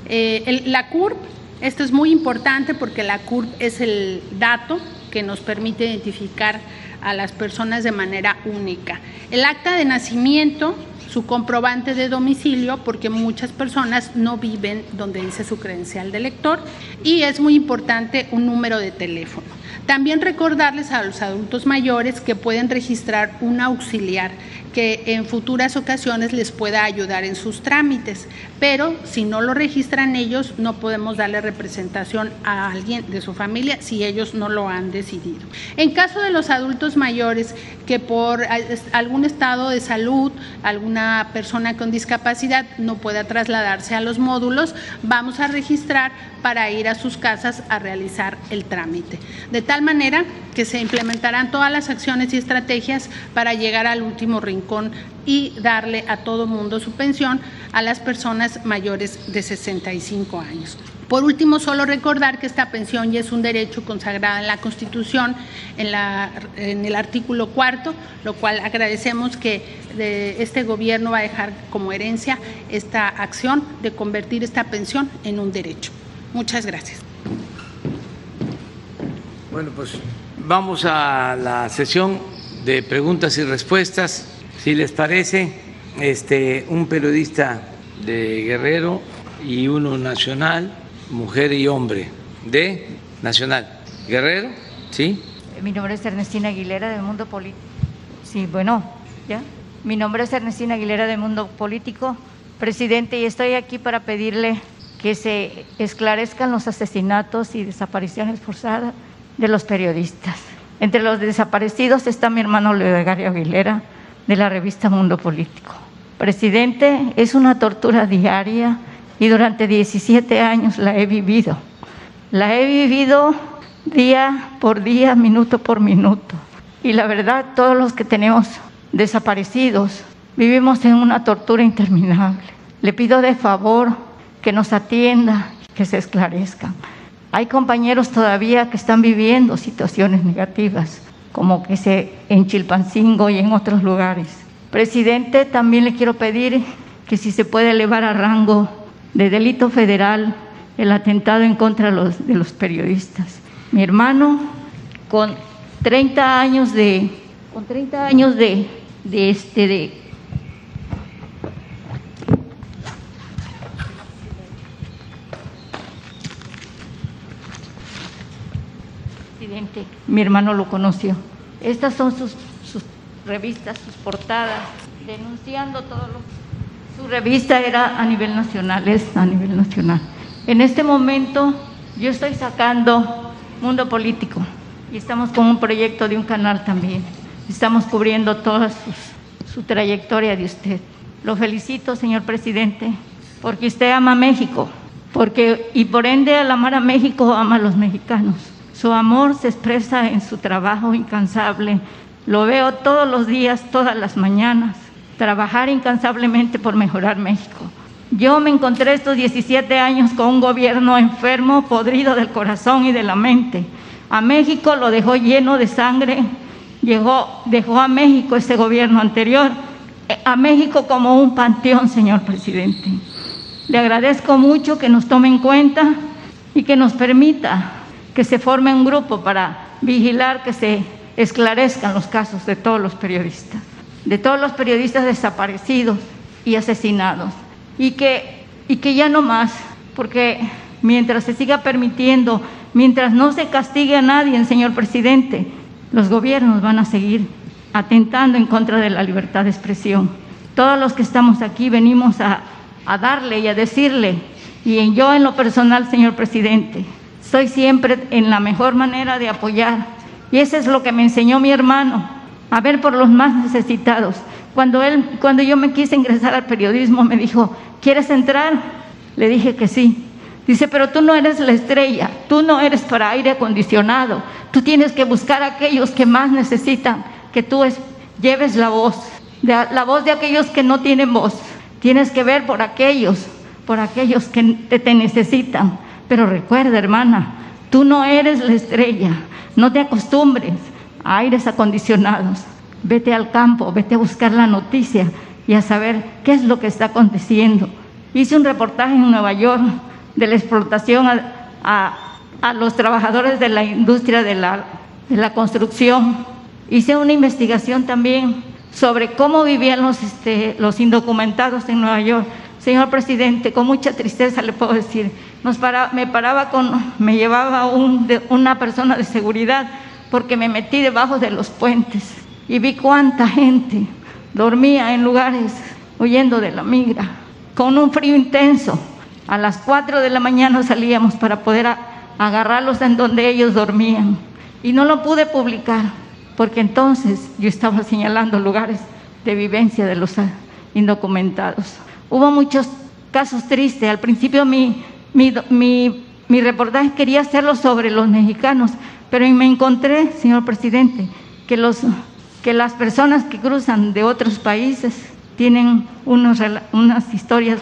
S5: Eh, la CURP, esto es muy importante porque la CURP es el dato que nos permite identificar a las personas de manera única. El acta de nacimiento, su comprobante de domicilio, porque muchas personas no viven donde dice su credencial de lector, y es muy importante un número de teléfono. También recordarles a los adultos mayores que pueden registrar un auxiliar que en futuras ocasiones les pueda ayudar en sus trámites, pero si no lo registran ellos, no podemos darle representación a alguien de su familia si ellos no lo han decidido. En caso de los adultos mayores que por algún estado de salud, alguna persona con discapacidad no pueda trasladarse a los módulos, vamos a registrar para ir a sus casas a realizar el trámite. De tal manera que se implementarán todas las acciones y estrategias para llegar al último rincón y darle a todo mundo su pensión a las personas mayores de 65 años. Por último, solo recordar que esta pensión ya es un derecho consagrado en la Constitución, en, el artículo cuarto, lo cual agradecemos que este gobierno va a dejar como herencia esta acción de convertir esta pensión en un derecho. Muchas gracias.
S1: Bueno, pues vamos a la sesión de preguntas y respuestas. Si les parece, este, un periodista de Guerrero y uno nacional, mujer y hombre, de Nacional. Guerrero, ¿sí?
S6: Mi nombre es Ernestina Aguilera del Mundo Político. Sí, bueno, ya. Mi nombre es Ernestina Aguilera del Mundo Político, presidente, y estoy aquí para pedirle que se esclarezcan los asesinatos y desapariciones forzadas de los periodistas. Entre los desaparecidos está mi hermano Leogario Aguilera, de la revista Mundo Político. Presidente, es una tortura diaria y durante 17 años la he vivido. La he vivido día por día, minuto por minuto. Y la verdad, todos los que tenemos desaparecidos vivimos en una tortura interminable. Le pido de favor que nos atienda, que se esclarezcan. Hay compañeros todavía que están viviendo situaciones negativas, como que se en Chilpancingo y en otros lugares. Presidente, también le quiero pedir que si se puede elevar a rango de delito federal el atentado en contra de los, de los periodistas. Mi hermano, con 30 años de, con 30 años de, de, este, de mi hermano lo conoció. Estas son sus, revistas, sus portadas, denunciando todo lo su revista era a nivel nacional, es a nivel nacional. En este momento yo estoy sacando Mundo Político y estamos con un proyecto de un canal también. Estamos cubriendo toda su trayectoria de usted. Lo felicito, señor presidente, porque usted ama México, porque y por ende al amar a México ama a los mexicanos. Su amor se expresa en su trabajo incansable. Lo veo todos los días, todas las mañanas, trabajar incansablemente por mejorar México. Yo me encontré estos 17 años con un gobierno enfermo, podrido del corazón y de la mente. A México lo dejó lleno de sangre, llegó, dejó a México ese gobierno anterior, a México como un panteón, señor presidente. Le agradezco mucho que nos tome en cuenta y que nos permita que se forme un grupo para vigilar que se esclarezcan los casos de todos los periodistas, de todos los periodistas desaparecidos y asesinados. Y que, y que ya no más, porque mientras se siga permitiendo, mientras no se castigue a nadie, señor presidente, los gobiernos van a seguir atentando en contra de la libertad de expresión. Todos los que estamos aquí venimos a, a darle y a decirle, y yo en lo personal, señor presidente, Estoy siempre en la mejor manera de apoyar. Y eso es lo que me enseñó mi hermano, a ver por los más necesitados. Cuando, él, cuando yo me quise ingresar al periodismo, me dijo, ¿quieres entrar? Le dije que sí. Dice, pero tú no eres la estrella, tú no eres para aire acondicionado, tú tienes que buscar a aquellos que más necesitan, que tú lleves la voz, la voz de aquellos que no tienen voz. Tienes que ver por aquellos, por aquellos que te necesitan. Pero recuerda, hermana, tú no eres la estrella. No te acostumbres a aires acondicionados. Vete al campo, vete a buscar la noticia y a saber qué es lo que está aconteciendo. Hice un reportaje en Nueva York de la explotación a, los trabajadores de la industria de la, de la, construcción. Hice una investigación también sobre cómo vivían los, este, los indocumentados en Nueva York. Señor presidente, con mucha tristeza le puedo decir Nos me paraba con, me llevaba un, una persona de seguridad porque me metí debajo de los puentes y vi cuánta gente dormía en lugares huyendo de la migra, con un frío intenso. A las 4 de la mañana salíamos para poder agarrarlos en donde ellos dormían. Y no lo pude publicar, porque entonces yo estaba señalando lugares de vivencia de los indocumentados. Hubo muchos casos tristes. Al principio mi, mi, mi, mi reportaje quería hacerlo sobre los mexicanos, pero me encontré, señor presidente, que, los, que las personas que cruzan de otros países tienen unos, unas historias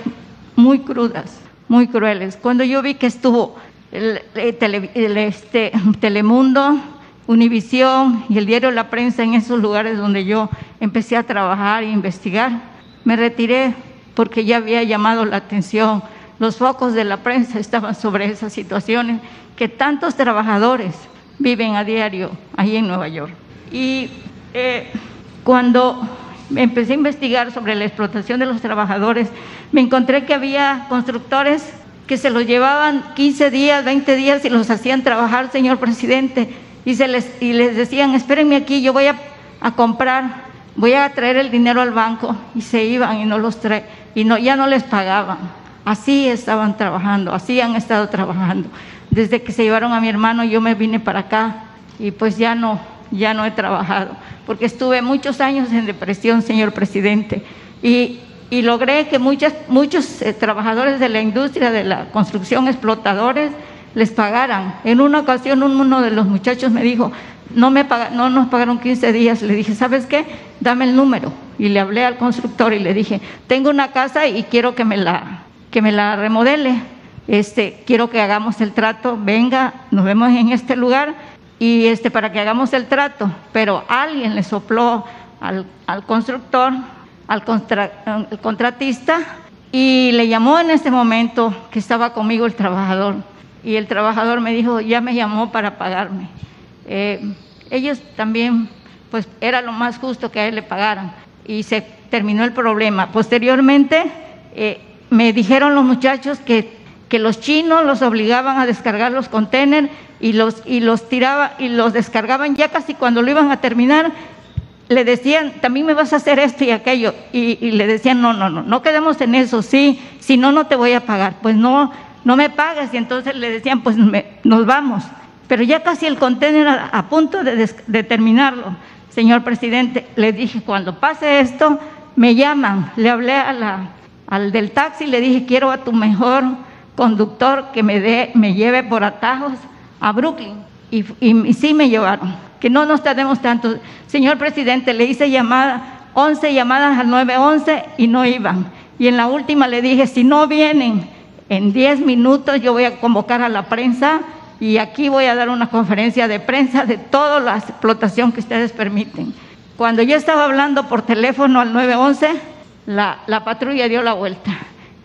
S6: muy crudas, muy crueles. Cuando yo vi que estuvo el, este, Telemundo, Univisión y el diario La Prensa en esos lugares donde yo empecé a trabajar e investigar, me retiré porque ya había llamado la atención. Los focos de la prensa estaban sobre esas situaciones que tantos trabajadores viven a diario ahí en Nueva York. Y eh, cuando empecé a investigar sobre la explotación de los trabajadores, me encontré que había constructores que se los llevaban 15 días, 20 días y los hacían trabajar, señor presidente, y, se les, y les decían, espérenme aquí, yo voy a, comprar, voy a traer el dinero al banco, y se iban y no los trae, y no, ya no les pagaban. Así estaban trabajando, así han estado trabajando. Desde que se llevaron a mi hermano, yo me vine para acá y pues ya no, ya no he trabajado, porque estuve muchos años en depresión, señor presidente, y, logré que muchas, muchos eh, trabajadores de la industria de la construcción, explotadores, les pagaran. En una ocasión uno de los muchachos me dijo, no, me no nos pagaron 15 días. Le dije, ¿sabes qué? Dame el número. Y le hablé al constructor y le dije, tengo una casa y quiero que me la, que me la remodele. Este, quiero que hagamos el trato, venga, nos vemos en este lugar y este, para que hagamos el trato. Pero alguien le sopló al, al constructor, al, al contratista, y le llamó en ese momento que estaba conmigo el trabajador y el trabajador me dijo, ya me llamó para pagarme. Eh, ellos también, pues era lo más justo que a él le pagaran y se terminó el problema. Posteriormente eh, me dijeron los muchachos que, que los chinos los obligaban a descargar los contenedores y los, y los tiraba y los descargaban ya casi cuando lo iban a terminar le decían, también me vas a hacer esto y aquello, y, le decían, no, no, no, no quedemos en eso, sí, si no, no te voy a pagar. Pues no, no me pagas. Y entonces le decían, pues nos vamos. Pero ya casi el contenedor a, punto de, terminarlo, señor presidente, le dije, cuando pase esto, me llaman. Le hablé a la, al del taxi, le dije, quiero a tu mejor conductor que me, dé, me lleve por atajos a Brooklyn. Y, y, sí me llevaron, que no nos tardemos tanto. Señor presidente, le hice llamada, 11 llamadas al 911 y no iban. Y en la última le dije, si no vienen, en 10 minutos yo voy a convocar a la prensa y aquí voy a dar una conferencia de prensa de toda la explotación que ustedes permiten. Cuando yo estaba hablando por teléfono al 911, la, la patrulla dio la vuelta.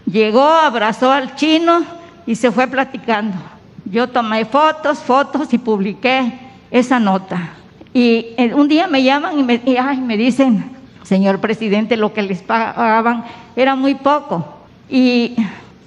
S6: Llegó, abrazó al chino y se fue platicando. Yo tomé fotos, fotos y publiqué esa nota. Y eh, un día me llaman y me, me dicen, señor presidente, lo que les pagaban era muy poco. Y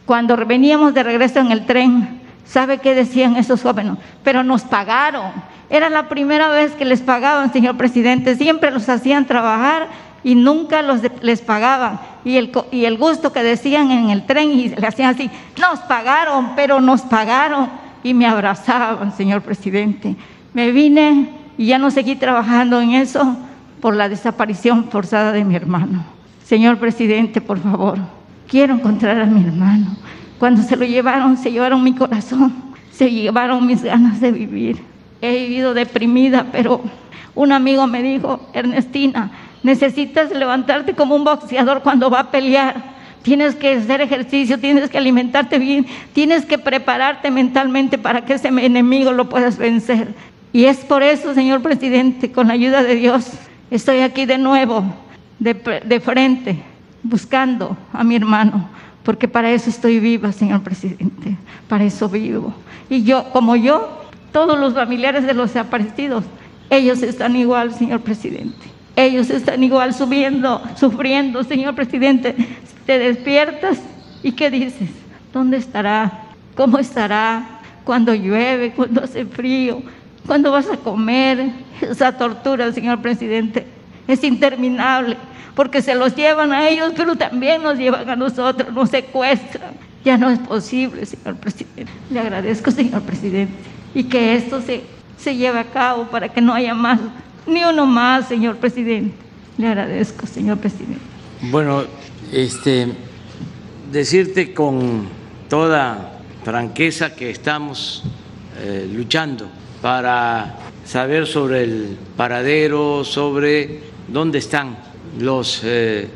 S6: cuando veníamos de regreso en el tren, ¿sabe qué decían esos jóvenes? Pero nos pagaron. Era la primera vez que les pagaban, señor presidente. Siempre los hacían trabajar y nunca los les pagaban. Y el, y el gusto que decían en el tren y le hacían así, nos pagaron, pero nos pagaron. Y me abrazaban, señor presidente. Me vine y ya no seguí trabajando en eso por la desaparición forzada de mi hermano. Señor presidente, por favor, quiero encontrar a mi hermano. Cuando se lo llevaron, se llevaron mi corazón, se llevaron mis ganas de vivir. He vivido deprimida, pero un amigo me dijo, Ernestina, necesitas levantarte como un boxeador cuando va a pelear. Tienes que hacer ejercicio, tienes que alimentarte bien, tienes que prepararte mentalmente para que ese enemigo lo puedas vencer. Y es por eso, señor presidente, con la ayuda de Dios, estoy aquí de nuevo, de, frente, buscando a mi hermano, porque para eso estoy viva, señor presidente, para eso vivo. Y yo, como yo, todos los familiares de los desaparecidos, ellos están igual, señor presidente. Ellos están igual subiendo, sufriendo, señor presidente. Te despiertas y ¿qué dices? ¿Dónde estará ¿Cómo estará cuando llueve, cuando hace frío, cuando vas a comer? Esa tortura, señor presidente, es interminable, porque se los llevan a ellos, pero también nos llevan a nosotros, nos secuestran. Ya no es posible, señor presidente. Le agradezco, señor presidente, y que esto se, se lleve a cabo para que no haya más, ni uno más, señor presidente. Le agradezco, señor presidente.
S1: Bueno, este, decirte con toda franqueza que estamos eh, luchando para saber sobre el paradero, sobre dónde están los eh,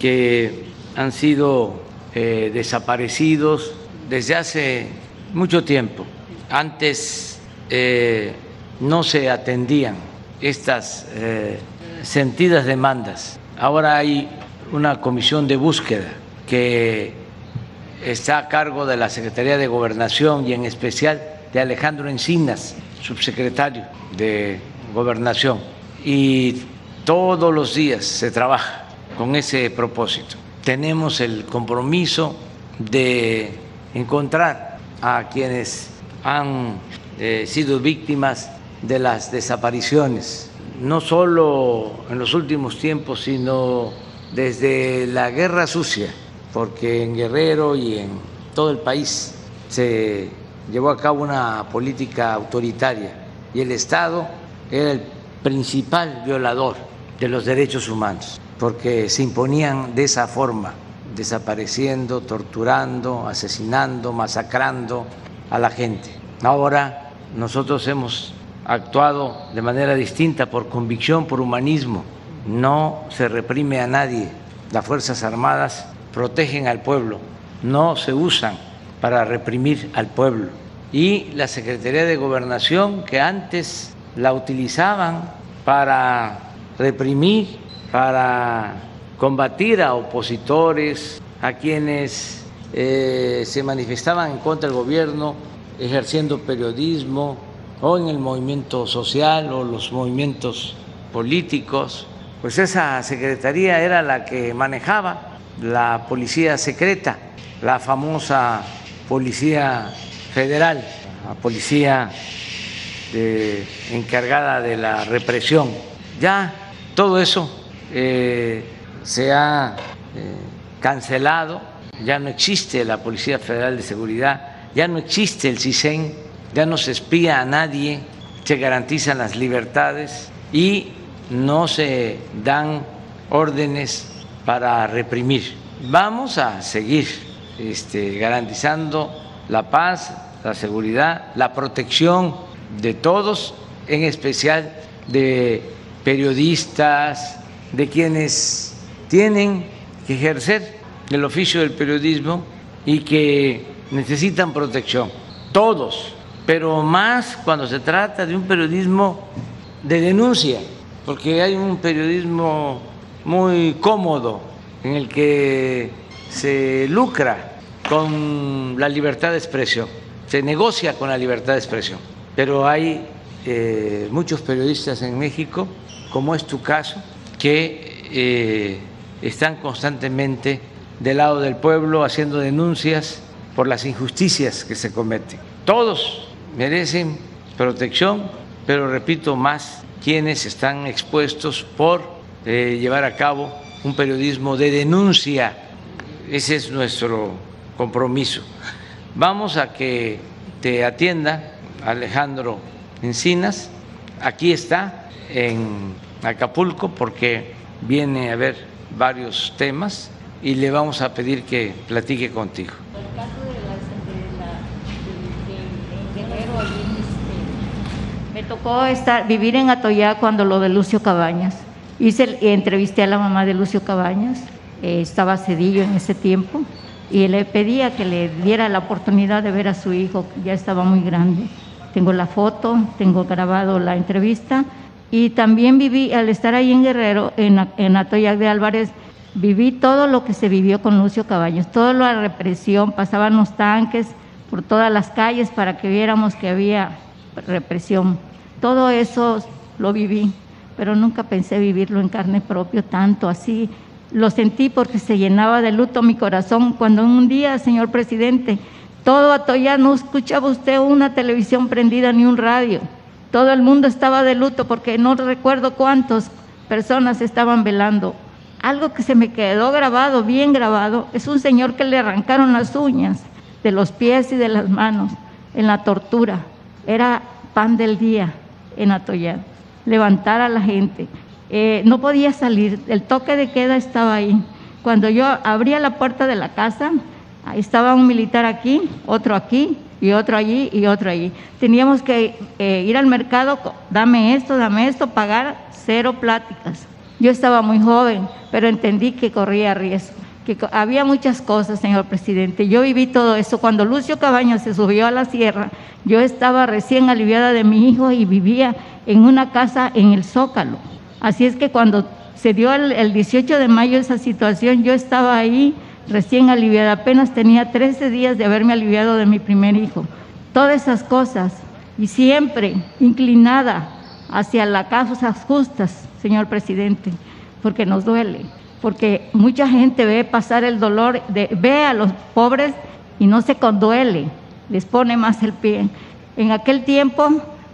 S1: que han sido eh, desaparecidos desde hace mucho tiempo. Antes no se atendían estas sentidas demandas. Ahora hay una comisión de búsqueda que está a cargo de la Secretaría de Gobernación y en especial de Alejandro Encinas, subsecretario de Gobernación. Y todos los días se trabaja con ese propósito. Tenemos el compromiso de encontrar a quienes han eh, sido víctimas de las desapariciones, no solo en los últimos tiempos, sino desde la guerra sucia, porque en Guerrero y en todo el país se llevó a cabo una política autoritaria y el Estado era el principal violador de los derechos humanos, porque se imponían de esa forma, desapareciendo, torturando, asesinando, masacrando a la gente. Ahora nosotros hemos actuado de manera distinta por convicción, por humanismo. No se reprime a nadie. Las Fuerzas Armadas protegen al pueblo, no se usan para reprimir al pueblo. Y la Secretaría de Gobernación, que antes la utilizaban para reprimir, para combatir a opositores, a quienes eh, se manifestaban en contra del gobierno, ejerciendo periodismo, o en el movimiento social o los movimientos políticos, pues esa secretaría era la que manejaba la policía secreta, la famosa policía federal, la policía encargada de la represión. Ya todo eso eh, se ha eh, cancelado, ya no existe la Policía Federal de Seguridad, ya no existe el CISEN, ya no se espía a nadie, se garantizan las libertades y no se dan órdenes para reprimir. Vamos a seguir este, garantizando la paz, la seguridad, la protección de todos, en especial de periodistas, de quienes tienen que ejercer el oficio del periodismo y que necesitan protección. Todos, pero más cuando se trata de un periodismo de denuncia, porque hay un periodismo muy cómodo en el que se lucra con la libertad de expresión, se negocia con la libertad de expresión, pero hay eh, muchos periodistas en México, como es tu caso, que eh, están constantemente del lado del pueblo haciendo denuncias por las injusticias que se cometen. Todos merecen protección, pero repito más, quienes están expuestos por eh, llevar a cabo un periodismo de denuncia. Ese es nuestro compromiso. Vamos a que te atienda Alejandro Encinas. Aquí está, en Acapulco, porque viene a ver varios temas y le vamos a pedir que platique contigo.
S6: Me tocó estar, vivir en Atoyá cuando lo de Lucio Cabañas. Hice, entrevisté a la mamá de Lucio Cabañas, eh, estaba Cedillo en ese tiempo, y le pedía que le diera la oportunidad de ver a su hijo, ya estaba muy grande. Tengo la foto, tengo grabado la entrevista, y también viví, al estar ahí en Guerrero, en, en Atoyac de Álvarez, viví todo lo que se vivió con Lucio Cabañas, toda la represión, pasaban los tanques por todas las calles para que viéramos que había represión. Todo eso lo viví, pero nunca pensé vivirlo en carne propia tanto así. Lo sentí porque se llenaba de luto mi corazón cuando un día, señor presidente, Todo Atoya no escuchaba usted una televisión prendida ni un radio. Todo el mundo estaba de luto porque no recuerdo cuántas personas estaban velando. Algo que se me quedó grabado, bien grabado, es un señor que le arrancaron las uñas de los pies y de las manos en la tortura. Era pan del día en Atoya. Levantar a la gente. Eh, no podía salir, el toque de queda estaba ahí. Cuando yo abría la puerta de la casa, estaba un militar aquí, otro aquí y otro allí y otro allí. Teníamos que eh, ir al mercado, dame esto, dame esto, pagar cero pláticas. Yo estaba muy joven, pero entendí que corría riesgo, que había muchas cosas, señor presidente. Yo viví todo eso. Cuando Lucio Cabañas se subió a la sierra, yo estaba recién aliviada de mi hijo y vivía en una casa en el Zócalo. Así es que cuando se dio el, el 18 de mayo esa situación, yo estaba ahí recién aliviada, apenas tenía 13 días de haberme aliviado de mi primer hijo. Todas esas cosas y siempre inclinada hacia las causas justas, señor presidente, porque nos duele, porque mucha gente ve pasar el dolor, ve a los pobres y no se conduele, les pone más el pie. En aquel tiempo,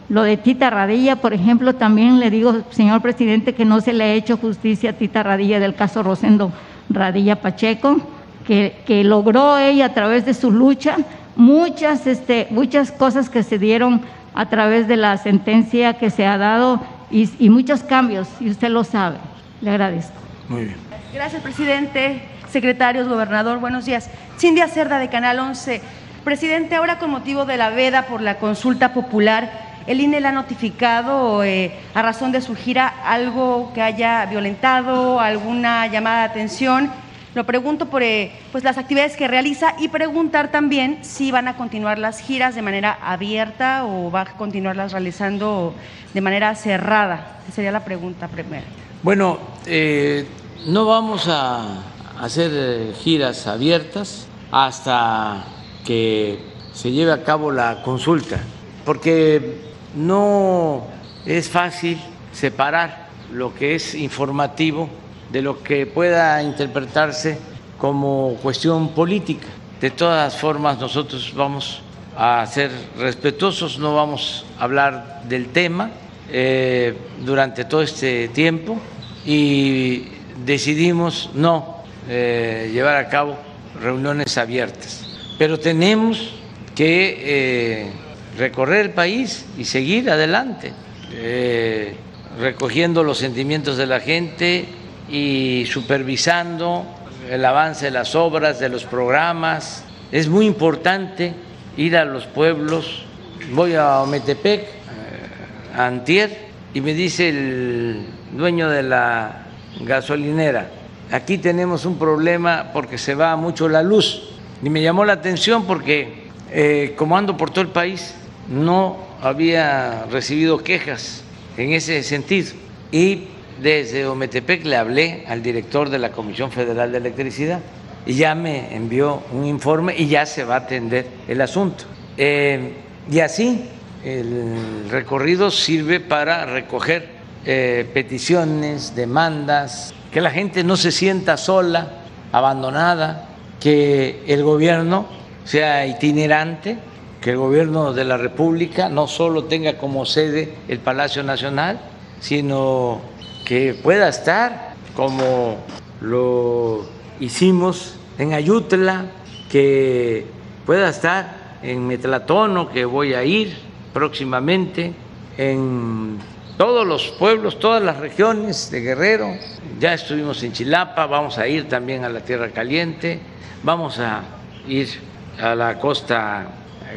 S6: lo de Tita Radilla, por ejemplo, también le digo, señor presidente, que no se le ha hecho justicia a Tita Radilla del caso Rosendo Radilla Pacheco que, logró ella a través de su lucha, muchas, este, muchas cosas que se dieron a través de la sentencia que se ha dado y muchos cambios, y usted lo sabe. Le agradezco.
S1: Muy bien.
S7: Gracias, presidente, secretarios, gobernador. Buenos días. Cindy Cerda, de Canal 11. Presidente, ahora con motivo de la veda por la consulta popular, ¿el INE le ha notificado eh, a razón de su gira algo que haya violentado, alguna llamada de atención? Lo pregunto por eh, pues, las actividades que realiza y preguntar también si van a continuar las giras de manera abierta o va a continuarlas realizando de manera cerrada. Esa sería la pregunta primera.
S1: Bueno, eh, no vamos a hacer eh, giras abiertas hasta que se lleve a cabo la consulta, porque no es fácil separar lo que es informativo de lo que pueda interpretarse como cuestión política. De todas formas, nosotros vamos a ser respetuosos, no vamos a hablar del tema eh, durante todo este tiempo y decidimos no eh, llevar a cabo reuniones abiertas. Pero tenemos que eh, recorrer el país y seguir adelante, recogiendo los sentimientos de la gente y supervisando el avance de las obras, de los programas. Es muy importante ir a los pueblos. Voy a Ometepec, eh, a Antier, y me dice el dueño de la gasolinera, aquí tenemos un problema porque se va mucho la luz. Y me llamó la atención porque eh, como ando por todo el país, no había recibido quejas en ese sentido. Y desde Ometepec le hablé al director de la Comisión Federal de Electricidad y ya me envió un informe y ya se va a atender el asunto. Eh, y así el recorrido sirve para recoger eh, peticiones, demandas, que la gente no se sienta sola, abandonada, que el gobierno sea itinerante, que el gobierno de la República no solo tenga como sede el Palacio Nacional, sino que pueda estar como lo hicimos en Ayutla, que pueda estar en Metlatono, que voy a ir próximamente, en todos los pueblos, todas las regiones de Guerrero. Ya estuvimos en Chilapa, vamos a ir también a la Tierra Caliente, vamos a ir a la Costa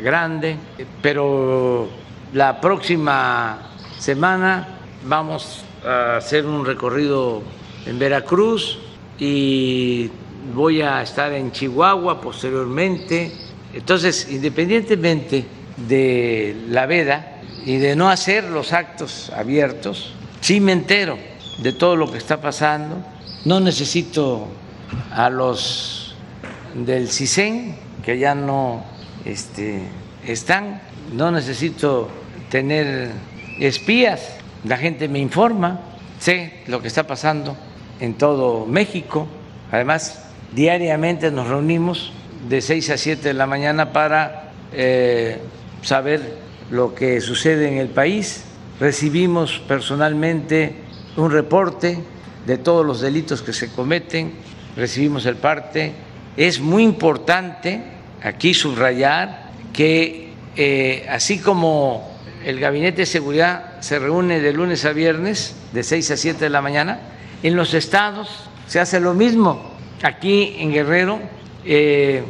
S1: Grande, pero la próxima semana vamos a hacer un recorrido en Veracruz y voy a estar en Chihuahua posteriormente. Entonces, independientemente de la veda y de no hacer los actos abiertos, sí me entero de todo lo que está pasando. No necesito a los del CISEN, que ya no este, están, no necesito tener espías la gente me informa, sé lo que está pasando en todo México. Además, diariamente nos reunimos de 6 a 7 de la mañana para eh, saber lo que sucede en el país. Recibimos personalmente un reporte de todos los delitos que se cometen, recibimos el parte. Es muy importante aquí subrayar que eh, así como el Gabinete de Seguridad se reúne de lunes a viernes, de 6 a 7 de la mañana, en los estados se hace lo mismo. Aquí en Guerrero eh,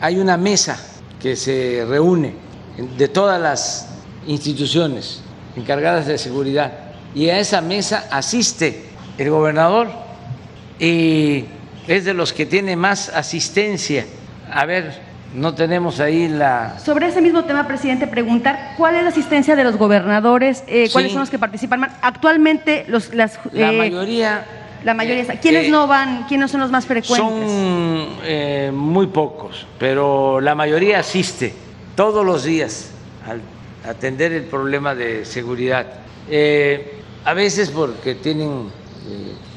S1: hay una mesa que se reúne de todas las instituciones encargadas de seguridad y a esa mesa asiste el gobernador y es de los que tiene más asistencia. A ver, no tenemos ahí la...
S7: Sobre ese mismo tema, presidente, preguntar cuál es la asistencia de los gobernadores, eh, cuáles son los que participan. Actualmente, los, las...
S1: La eh, mayoría...
S7: La mayoría. Eh, ¿Quiénes no van? ¿Quiénes son los más frecuentes?
S1: Son muy pocos, pero la mayoría asiste todos los días al atender el problema de seguridad. a veces porque tienen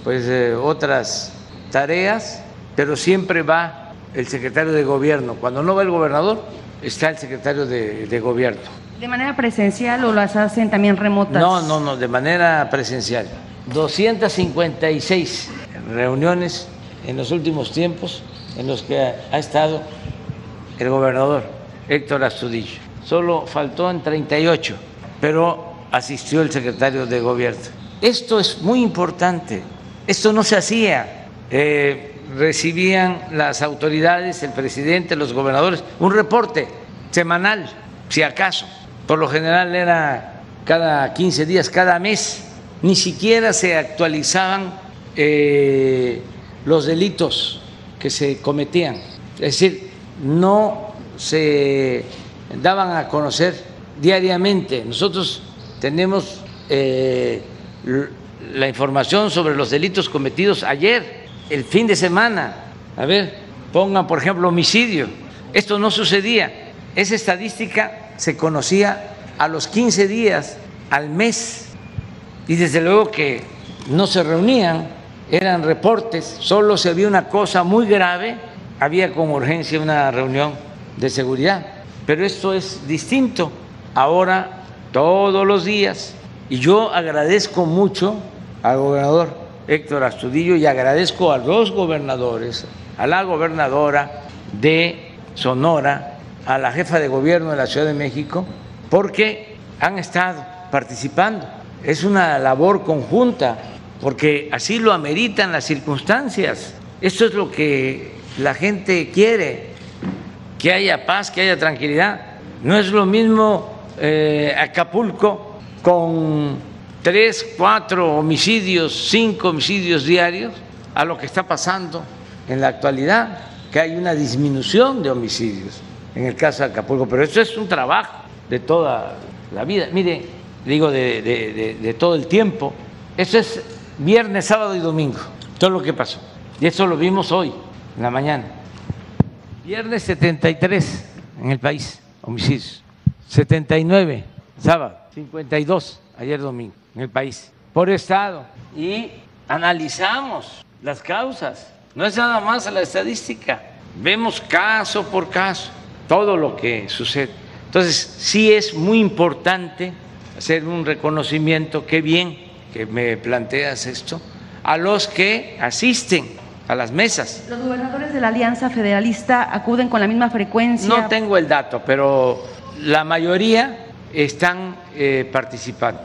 S1: pues otras tareas, pero siempre va el secretario de gobierno. Cuando no va el gobernador, está el secretario de, gobierno.
S7: ¿De manera presencial o las hacen también remotas?
S1: No, no, no, de manera presencial. 256 reuniones en los últimos tiempos en los que ha estado el gobernador Héctor Astudillo. Solo faltó en 38, pero asistió el secretario de gobierno. Esto es muy importante. Esto no se hacía. Eh, recibían las autoridades, el presidente, los gobernadores, un reporte semanal, si acaso. Por lo general era cada 15 días, cada mes. Ni siquiera se actualizaban eh, los delitos que se cometían. Es decir, no se daban a conocer diariamente. Nosotros tenemos eh, la información sobre los delitos cometidos ayer el fin de semana. A ver, pongan por ejemplo homicidio. Esto no sucedía. Esa estadística se conocía a los 15 días, al mes. Y desde luego que no se reunían, eran reportes, solo se había una cosa muy grave, había con urgencia una reunión de seguridad. Pero esto es distinto. Ahora, todos los días. Y yo agradezco mucho al gobernador Héctor Astudillo y agradezco a los gobernadores, a la gobernadora de Sonora, a la jefa de gobierno de la Ciudad de México, porque han estado participando. Es una labor conjunta, porque así lo ameritan las circunstancias. Esto es lo que la gente quiere, que haya paz, que haya tranquilidad. No es lo mismo eh, Acapulco con tres, cuatro homicidios, cinco homicidios diarios a lo que está pasando en la actualidad, que hay una disminución de homicidios en el caso de Acapulco, pero eso es un trabajo de toda la vida. Mire, digo de, todo el tiempo, eso es viernes, sábado y domingo, todo lo que pasó. Y eso lo vimos hoy, en la mañana. Viernes 73 en el país, homicidios. 79, sábado, 52 ayer domingo en el país, por estado, y analizamos las causas. No es nada más la estadística, vemos caso por caso todo lo que sucede. Entonces, sí es muy importante hacer un reconocimiento, qué bien que me planteas esto, a los que asisten a las mesas.
S7: ¿Los gobernadores de la Alianza Federalista acuden con la misma frecuencia?
S1: No tengo el dato, pero la mayoría están eh, participando.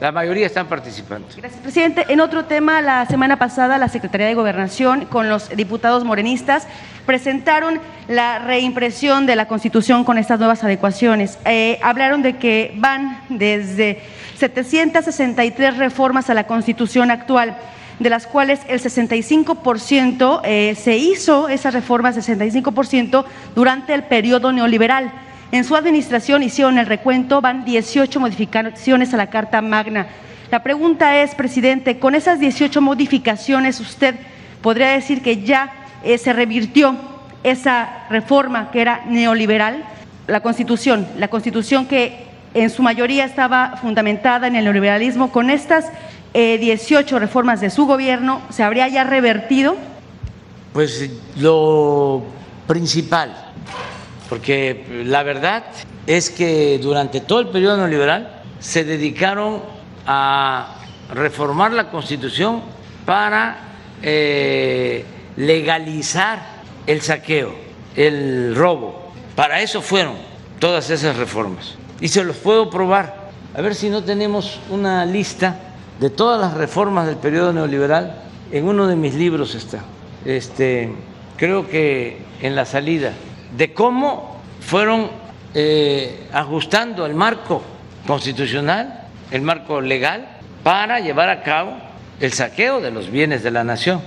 S1: La mayoría están participando.
S7: Gracias, presidente. En otro tema, la semana pasada la Secretaría de Gobernación con los diputados morenistas presentaron la reimpresión de la Constitución con estas nuevas adecuaciones. Eh, hablaron de que van desde 763 reformas a la Constitución actual de las cuales el 65% eh, se hizo, esas reformas, 65% durante el periodo neoliberal. En su administración hicieron el recuento, van 18 modificaciones a la Carta Magna. La pregunta es, presidente, con esas 18 modificaciones, ¿usted podría decir que ya eh, se revirtió esa reforma que era neoliberal? La Constitución, la Constitución que en su mayoría estaba fundamentada en el neoliberalismo, con estas 18 eh, reformas de su gobierno, ¿se habría ya revertido?
S1: Pues lo principal, porque la verdad es que durante todo el periodo neoliberal se dedicaron a reformar la Constitución para eh, legalizar el saqueo, el robo. Para eso fueron todas esas reformas. Y se los puedo probar. A ver si no tenemos una lista de todas las reformas del periodo neoliberal. En uno de mis libros está. Este, creo que en la salida, de cómo fueron eh, ajustando el marco constitucional, el marco legal, para llevar a cabo el saqueo de los bienes de la nación.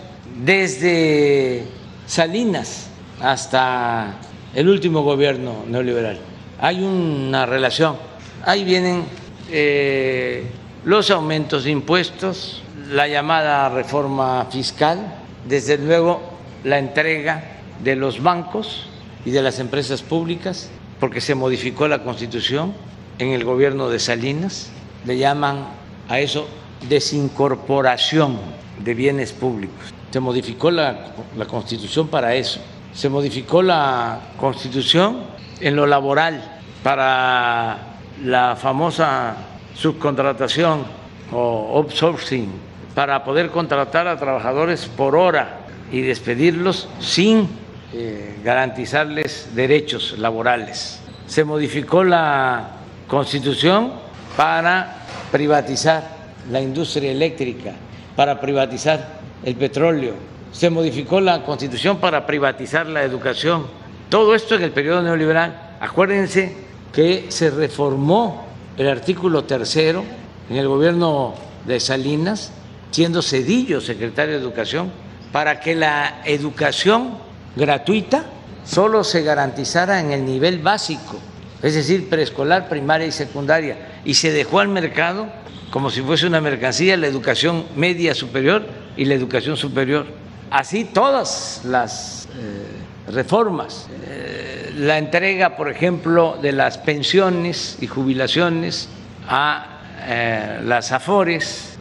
S1: Desde Salinas hasta el último gobierno neoliberal. Hay una relación. Ahí vienen eh, los aumentos de impuestos, la llamada reforma fiscal, desde luego la entrega de los bancos y de las empresas públicas, porque se modificó la constitución en el gobierno de Salinas, le llaman a eso desincorporación de bienes públicos. Se modificó la, la constitución para eso. Se modificó la constitución en lo laboral para la famosa subcontratación o outsourcing, para poder contratar a trabajadores por hora y despedirlos sin eh, garantizarles derechos laborales. Se modificó la constitución para privatizar la industria eléctrica, para privatizar el petróleo. Se modificó la constitución para privatizar la educación. Todo esto en el periodo neoliberal. Acuérdense que se reformó el artículo tercero en el gobierno de Salinas, siendo Cedillo secretario de Educación, para que la educación gratuita solo se garantizara en el nivel básico, es decir, preescolar, primaria y secundaria, y se dejó al mercado como si fuese una mercancía la educación media superior y la educación superior. Así todas las eh, reformas, eh, la entrega, por ejemplo, de las pensiones y jubilaciones a eh, las AFORES,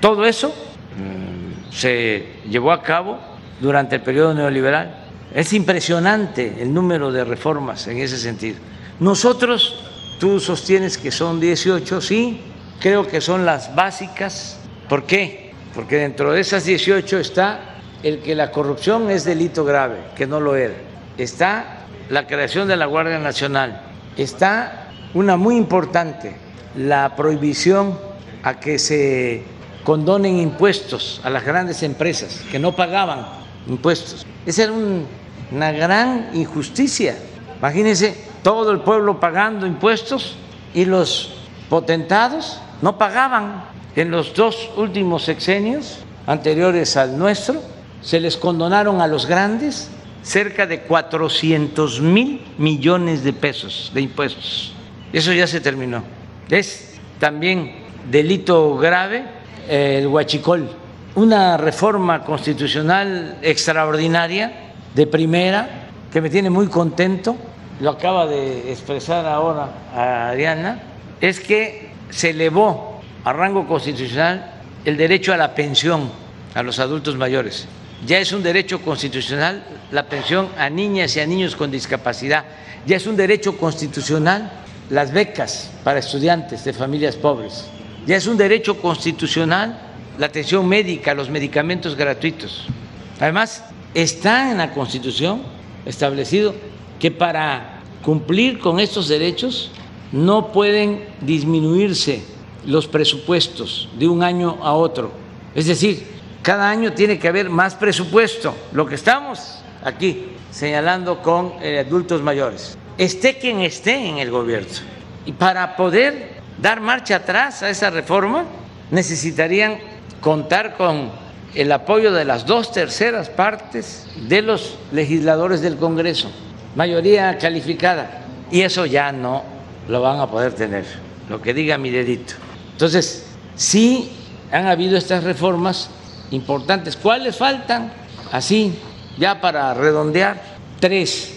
S1: todo eso mm, se llevó a cabo durante el periodo neoliberal. Es impresionante el número de reformas en ese sentido. Nosotros, tú sostienes que son 18, sí, creo que son las básicas. ¿Por qué? Porque dentro de esas 18 está el que la corrupción es delito grave, que no lo era. Está la creación de la Guardia Nacional. Está una muy importante, la prohibición a que se condonen impuestos a las grandes empresas que no pagaban impuestos. Esa era una gran injusticia. Imagínense todo el pueblo pagando impuestos y los potentados no pagaban. En los dos últimos sexenios anteriores al nuestro, se les condonaron a los grandes cerca de 400 mil millones de pesos de impuestos. Eso ya se terminó. Es también delito grave el huachicol, una reforma constitucional extraordinaria, de primera, que me tiene muy contento, lo acaba de expresar ahora a Ariana, es que se elevó a rango constitucional el derecho a la pensión a los adultos mayores. Ya es un derecho constitucional la pensión a niñas y a niños con discapacidad. Ya es un derecho constitucional las becas para estudiantes de familias pobres. Ya es un derecho constitucional la atención médica, los medicamentos gratuitos. Además, está en la Constitución establecido que para cumplir con estos derechos no pueden disminuirse los presupuestos de un año a otro. Es decir, cada año tiene que haber más presupuesto, lo que estamos aquí señalando con eh, adultos mayores, esté quien esté en el gobierno. Y para poder dar marcha atrás a esa reforma, necesitarían contar con el apoyo de las dos terceras partes de los legisladores del Congreso, mayoría calificada, y eso ya no lo van a poder tener, lo que diga mi dedito. Entonces, sí han habido estas reformas importantes. ¿Cuáles faltan? Así, ya para redondear, tres.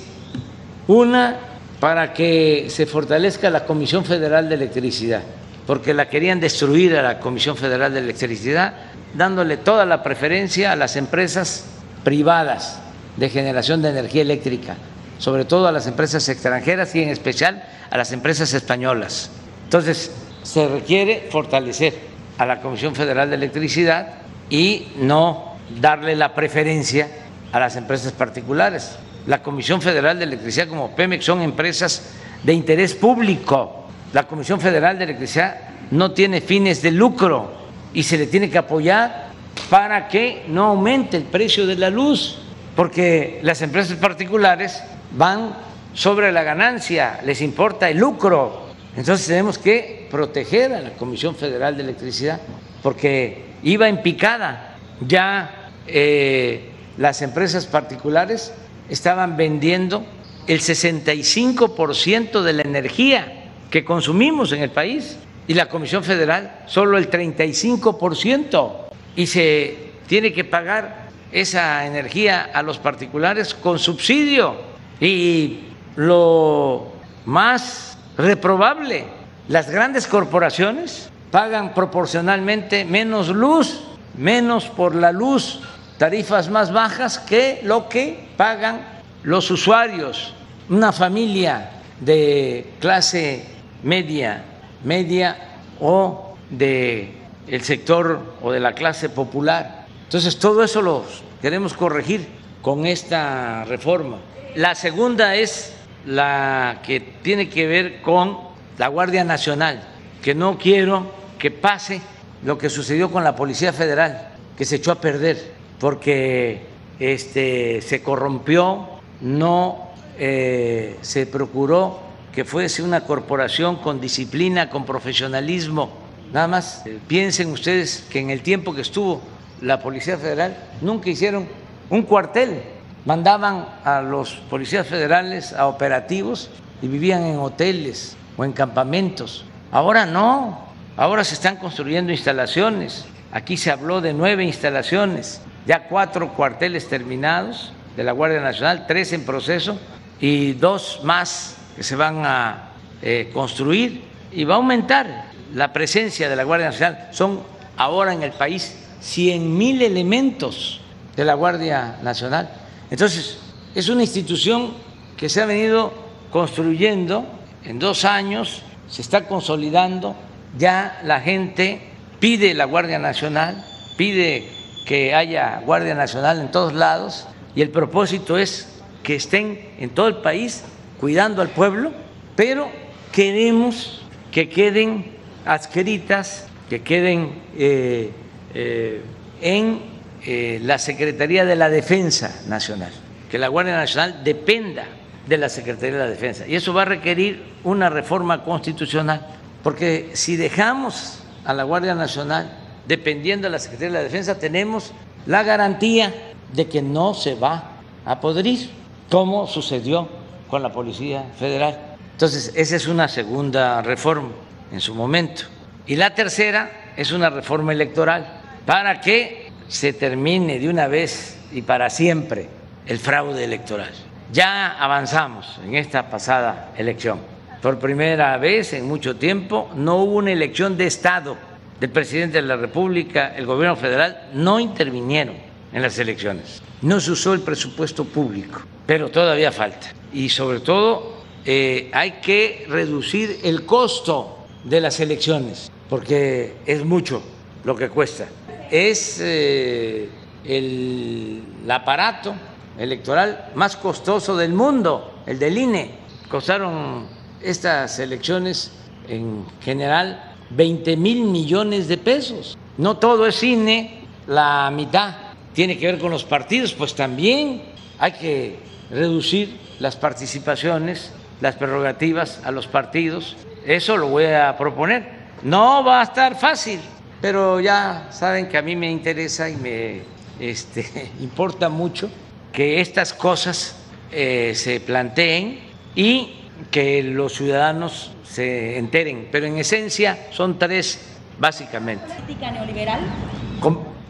S1: Una, para que se fortalezca la Comisión Federal de Electricidad, porque la querían destruir a la Comisión Federal de Electricidad, dándole toda la preferencia a las empresas privadas de generación de energía eléctrica, sobre todo a las empresas extranjeras y en especial a las empresas españolas. Entonces, se requiere fortalecer a la Comisión Federal de Electricidad y no darle la preferencia a las empresas particulares. La Comisión Federal de Electricidad como Pemex son empresas de interés público. La Comisión Federal de Electricidad no tiene fines de lucro y se le tiene que apoyar para que no aumente el precio de la luz, porque las empresas particulares van sobre la ganancia, les importa el lucro. Entonces tenemos que proteger a la Comisión Federal de Electricidad, porque iba en picada. Ya eh, las empresas particulares estaban vendiendo el 65% de la energía que consumimos en el país. Y la Comisión Federal solo el 35% y se tiene que pagar esa energía a los particulares con subsidio. Y lo más reprobable, las grandes corporaciones pagan proporcionalmente menos luz, menos por la luz, tarifas más bajas que lo que pagan los usuarios, una familia de clase media, media o de el sector o de la clase popular. Entonces todo eso lo queremos corregir con esta reforma. La segunda es la que tiene que ver con la Guardia Nacional, que no quiero que pase lo que sucedió con la Policía Federal, que se echó a perder porque este, se corrompió, no eh, se procuró que fuese una corporación con disciplina, con profesionalismo. Nada más eh, piensen ustedes que en el tiempo que estuvo la Policía Federal nunca hicieron un cuartel, mandaban a los policías federales a operativos y vivían en hoteles o en campamentos. Ahora no, ahora se están construyendo instalaciones. Aquí se habló de nueve instalaciones, ya cuatro cuarteles terminados de la Guardia Nacional, tres en proceso y dos más que se van a eh, construir y va a aumentar la presencia de la Guardia Nacional. Son ahora en el país 100 mil elementos de la Guardia Nacional. Entonces, es una institución que se ha venido construyendo en dos años, se está consolidando, ya la gente pide la Guardia Nacional, pide que haya Guardia Nacional en todos lados y el propósito es que estén en todo el país cuidando al pueblo, pero queremos que queden adscritas, que queden eh, eh, en eh, la Secretaría de la Defensa Nacional, que la Guardia Nacional dependa de la Secretaría de la Defensa. Y eso va a requerir una reforma constitucional, porque si dejamos a la Guardia Nacional dependiendo de la Secretaría de la Defensa, tenemos la garantía de que no se va a podrir, como sucedió con la Policía Federal. Entonces, esa es una segunda reforma en su momento. Y la tercera es una reforma electoral para que se termine de una vez y para siempre el fraude electoral. Ya avanzamos en esta pasada elección. Por primera vez en mucho tiempo no hubo una elección de Estado del presidente de la República, el gobierno federal no intervinieron en las elecciones. No se usó el presupuesto público, pero todavía falta y sobre todo eh, hay que reducir el costo de las elecciones, porque es mucho lo que cuesta. Es eh, el, aparato electoral más costoso del mundo, el del INE. Costaron estas elecciones en general 20 mil millones de pesos. No todo es INE, la mitad tiene que ver con los partidos, pues también hay que reducir las participaciones, las prerrogativas a los partidos. Eso lo voy a proponer. No va a estar fácil, pero ya saben que a mí me interesa y me este, importa mucho que estas cosas eh, se planteen y que los ciudadanos se enteren. Pero en esencia son tres, básicamente. ¿Política neoliberal?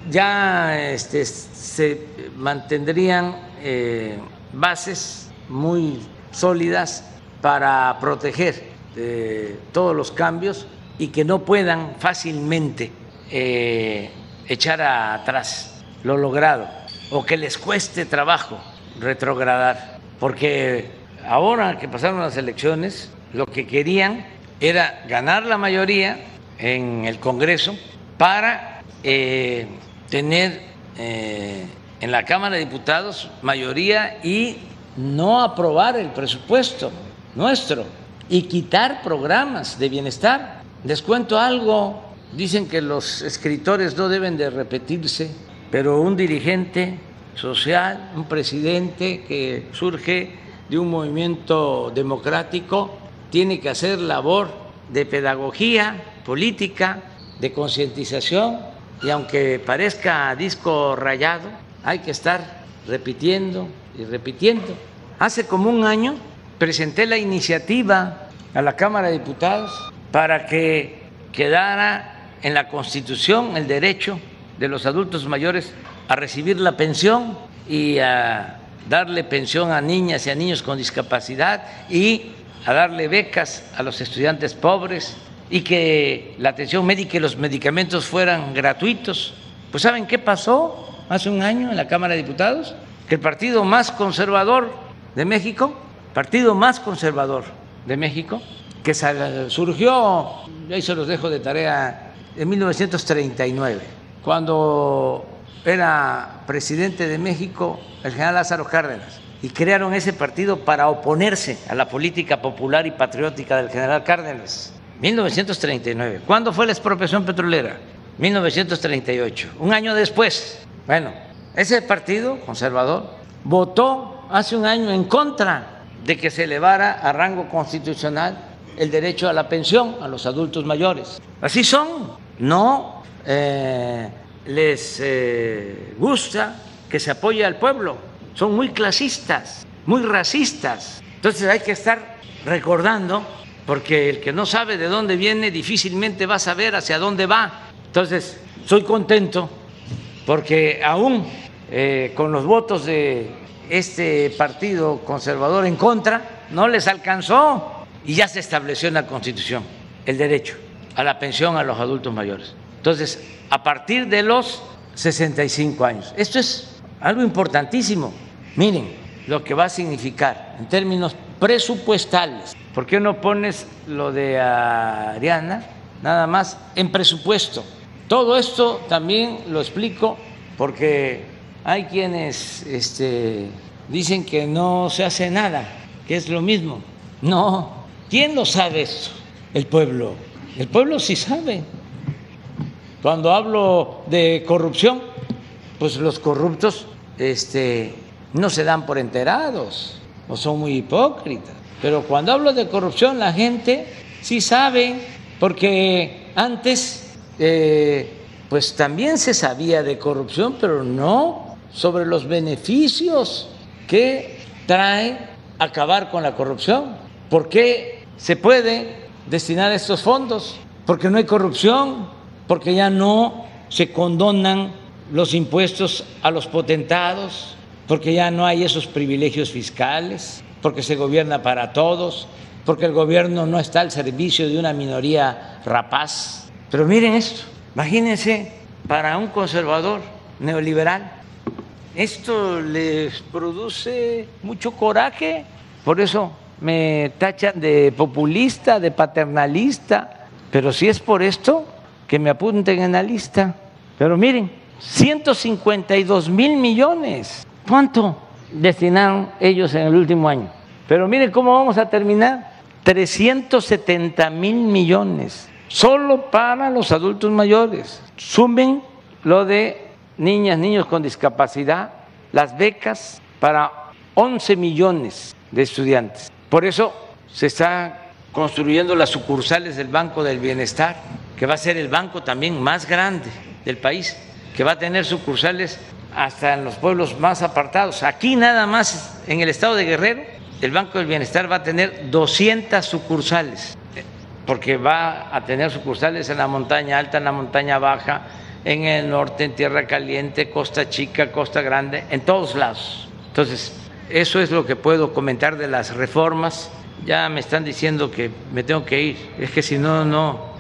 S1: Ya este, se mantendrían eh, bases muy sólidas para proteger eh, todos los cambios y que no puedan fácilmente eh, echar atrás lo logrado o que les cueste trabajo retrogradar, porque ahora que pasaron las elecciones, lo que querían era ganar la mayoría en el Congreso para eh, tener eh, en la Cámara de Diputados mayoría y no aprobar el presupuesto nuestro y quitar programas de bienestar. Les cuento algo, dicen que los escritores no deben de repetirse, pero un dirigente social, un presidente que surge de un movimiento democrático, tiene que hacer labor de pedagogía política, de concientización, y aunque parezca disco rayado, hay que estar repitiendo y repitiendo. Hace como un año presenté la iniciativa a la Cámara de Diputados para que quedara en la Constitución el derecho de los adultos mayores a recibir la pensión y a darle pensión a niñas y a niños con discapacidad y a darle becas a los estudiantes pobres y que la atención médica y los medicamentos fueran gratuitos. Pues ¿saben qué pasó hace un año en la Cámara de Diputados? Que el partido más conservador de México, partido más conservador de México, que surgió, ahí se los dejo de tarea, en 1939, cuando era presidente de México el general Lázaro Cárdenas, y crearon ese partido para oponerse a la política popular y patriótica del general Cárdenas. 1939. ¿Cuándo fue la expropiación petrolera? 1938. Un año después. Bueno, ese partido conservador votó hace un año en contra de que se elevara a rango constitucional el derecho a la pensión a los adultos mayores. Así son. No eh, les eh, gusta que se apoye al pueblo. Son muy clasistas, muy racistas. Entonces hay que estar recordando, porque el que no sabe de dónde viene difícilmente va a saber hacia dónde va. Entonces, soy contento porque aún eh, con los votos de este partido conservador en contra, no les alcanzó y ya se estableció en la Constitución el derecho a la pensión a los adultos mayores. Entonces, a partir de los 65 años. Esto es algo importantísimo. Miren lo que va a significar en términos presupuestales. ¿Por qué no pones lo de Ariana nada más en presupuesto? Todo esto también lo explico porque hay quienes este, dicen que no se hace nada, que es lo mismo. No, ¿quién lo sabe esto? El pueblo. El pueblo sí sabe. Cuando hablo de corrupción, pues los corruptos este, no se dan por enterados o son muy hipócritas. Pero cuando hablo de corrupción, la gente sí sabe, porque antes eh, pues también se sabía de corrupción, pero no sobre los beneficios que trae acabar con la corrupción. ¿Por qué se puede destinar estos fondos? Porque no hay corrupción, porque ya no se condonan los impuestos a los potentados, porque ya no hay esos privilegios fiscales, porque se gobierna para todos, porque el gobierno no está al servicio de una minoría rapaz. Pero miren esto, imagínense para un conservador neoliberal, esto les produce mucho coraje, por eso me tachan de populista, de paternalista, pero si es por esto, que me apunten en la lista. Pero miren, 152 mil millones. ¿Cuánto destinaron ellos en el último año? Pero miren cómo vamos a terminar. 370 mil millones solo para los adultos mayores. Sumen lo de niñas, niños con discapacidad, las becas para 11 millones de estudiantes. Por eso se están construyendo las sucursales del Banco del Bienestar que va a ser el banco también más grande del país, que va a tener sucursales hasta en los pueblos más apartados. Aquí nada más en el estado de Guerrero, el Banco del Bienestar va a tener 200 sucursales, porque va a tener sucursales en la montaña alta, en la montaña baja, en el norte, en Tierra Caliente, Costa Chica, Costa Grande, en todos lados. Entonces, eso es lo que puedo comentar de las reformas ya me están diciendo que me tengo que ir. Es que si no, no.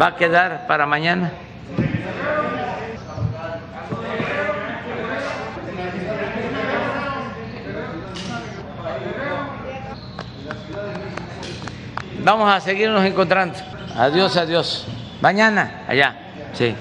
S1: ¿Va a quedar para mañana? Vamos a seguirnos encontrando. Adiós, adiós. Mañana, allá. Sí.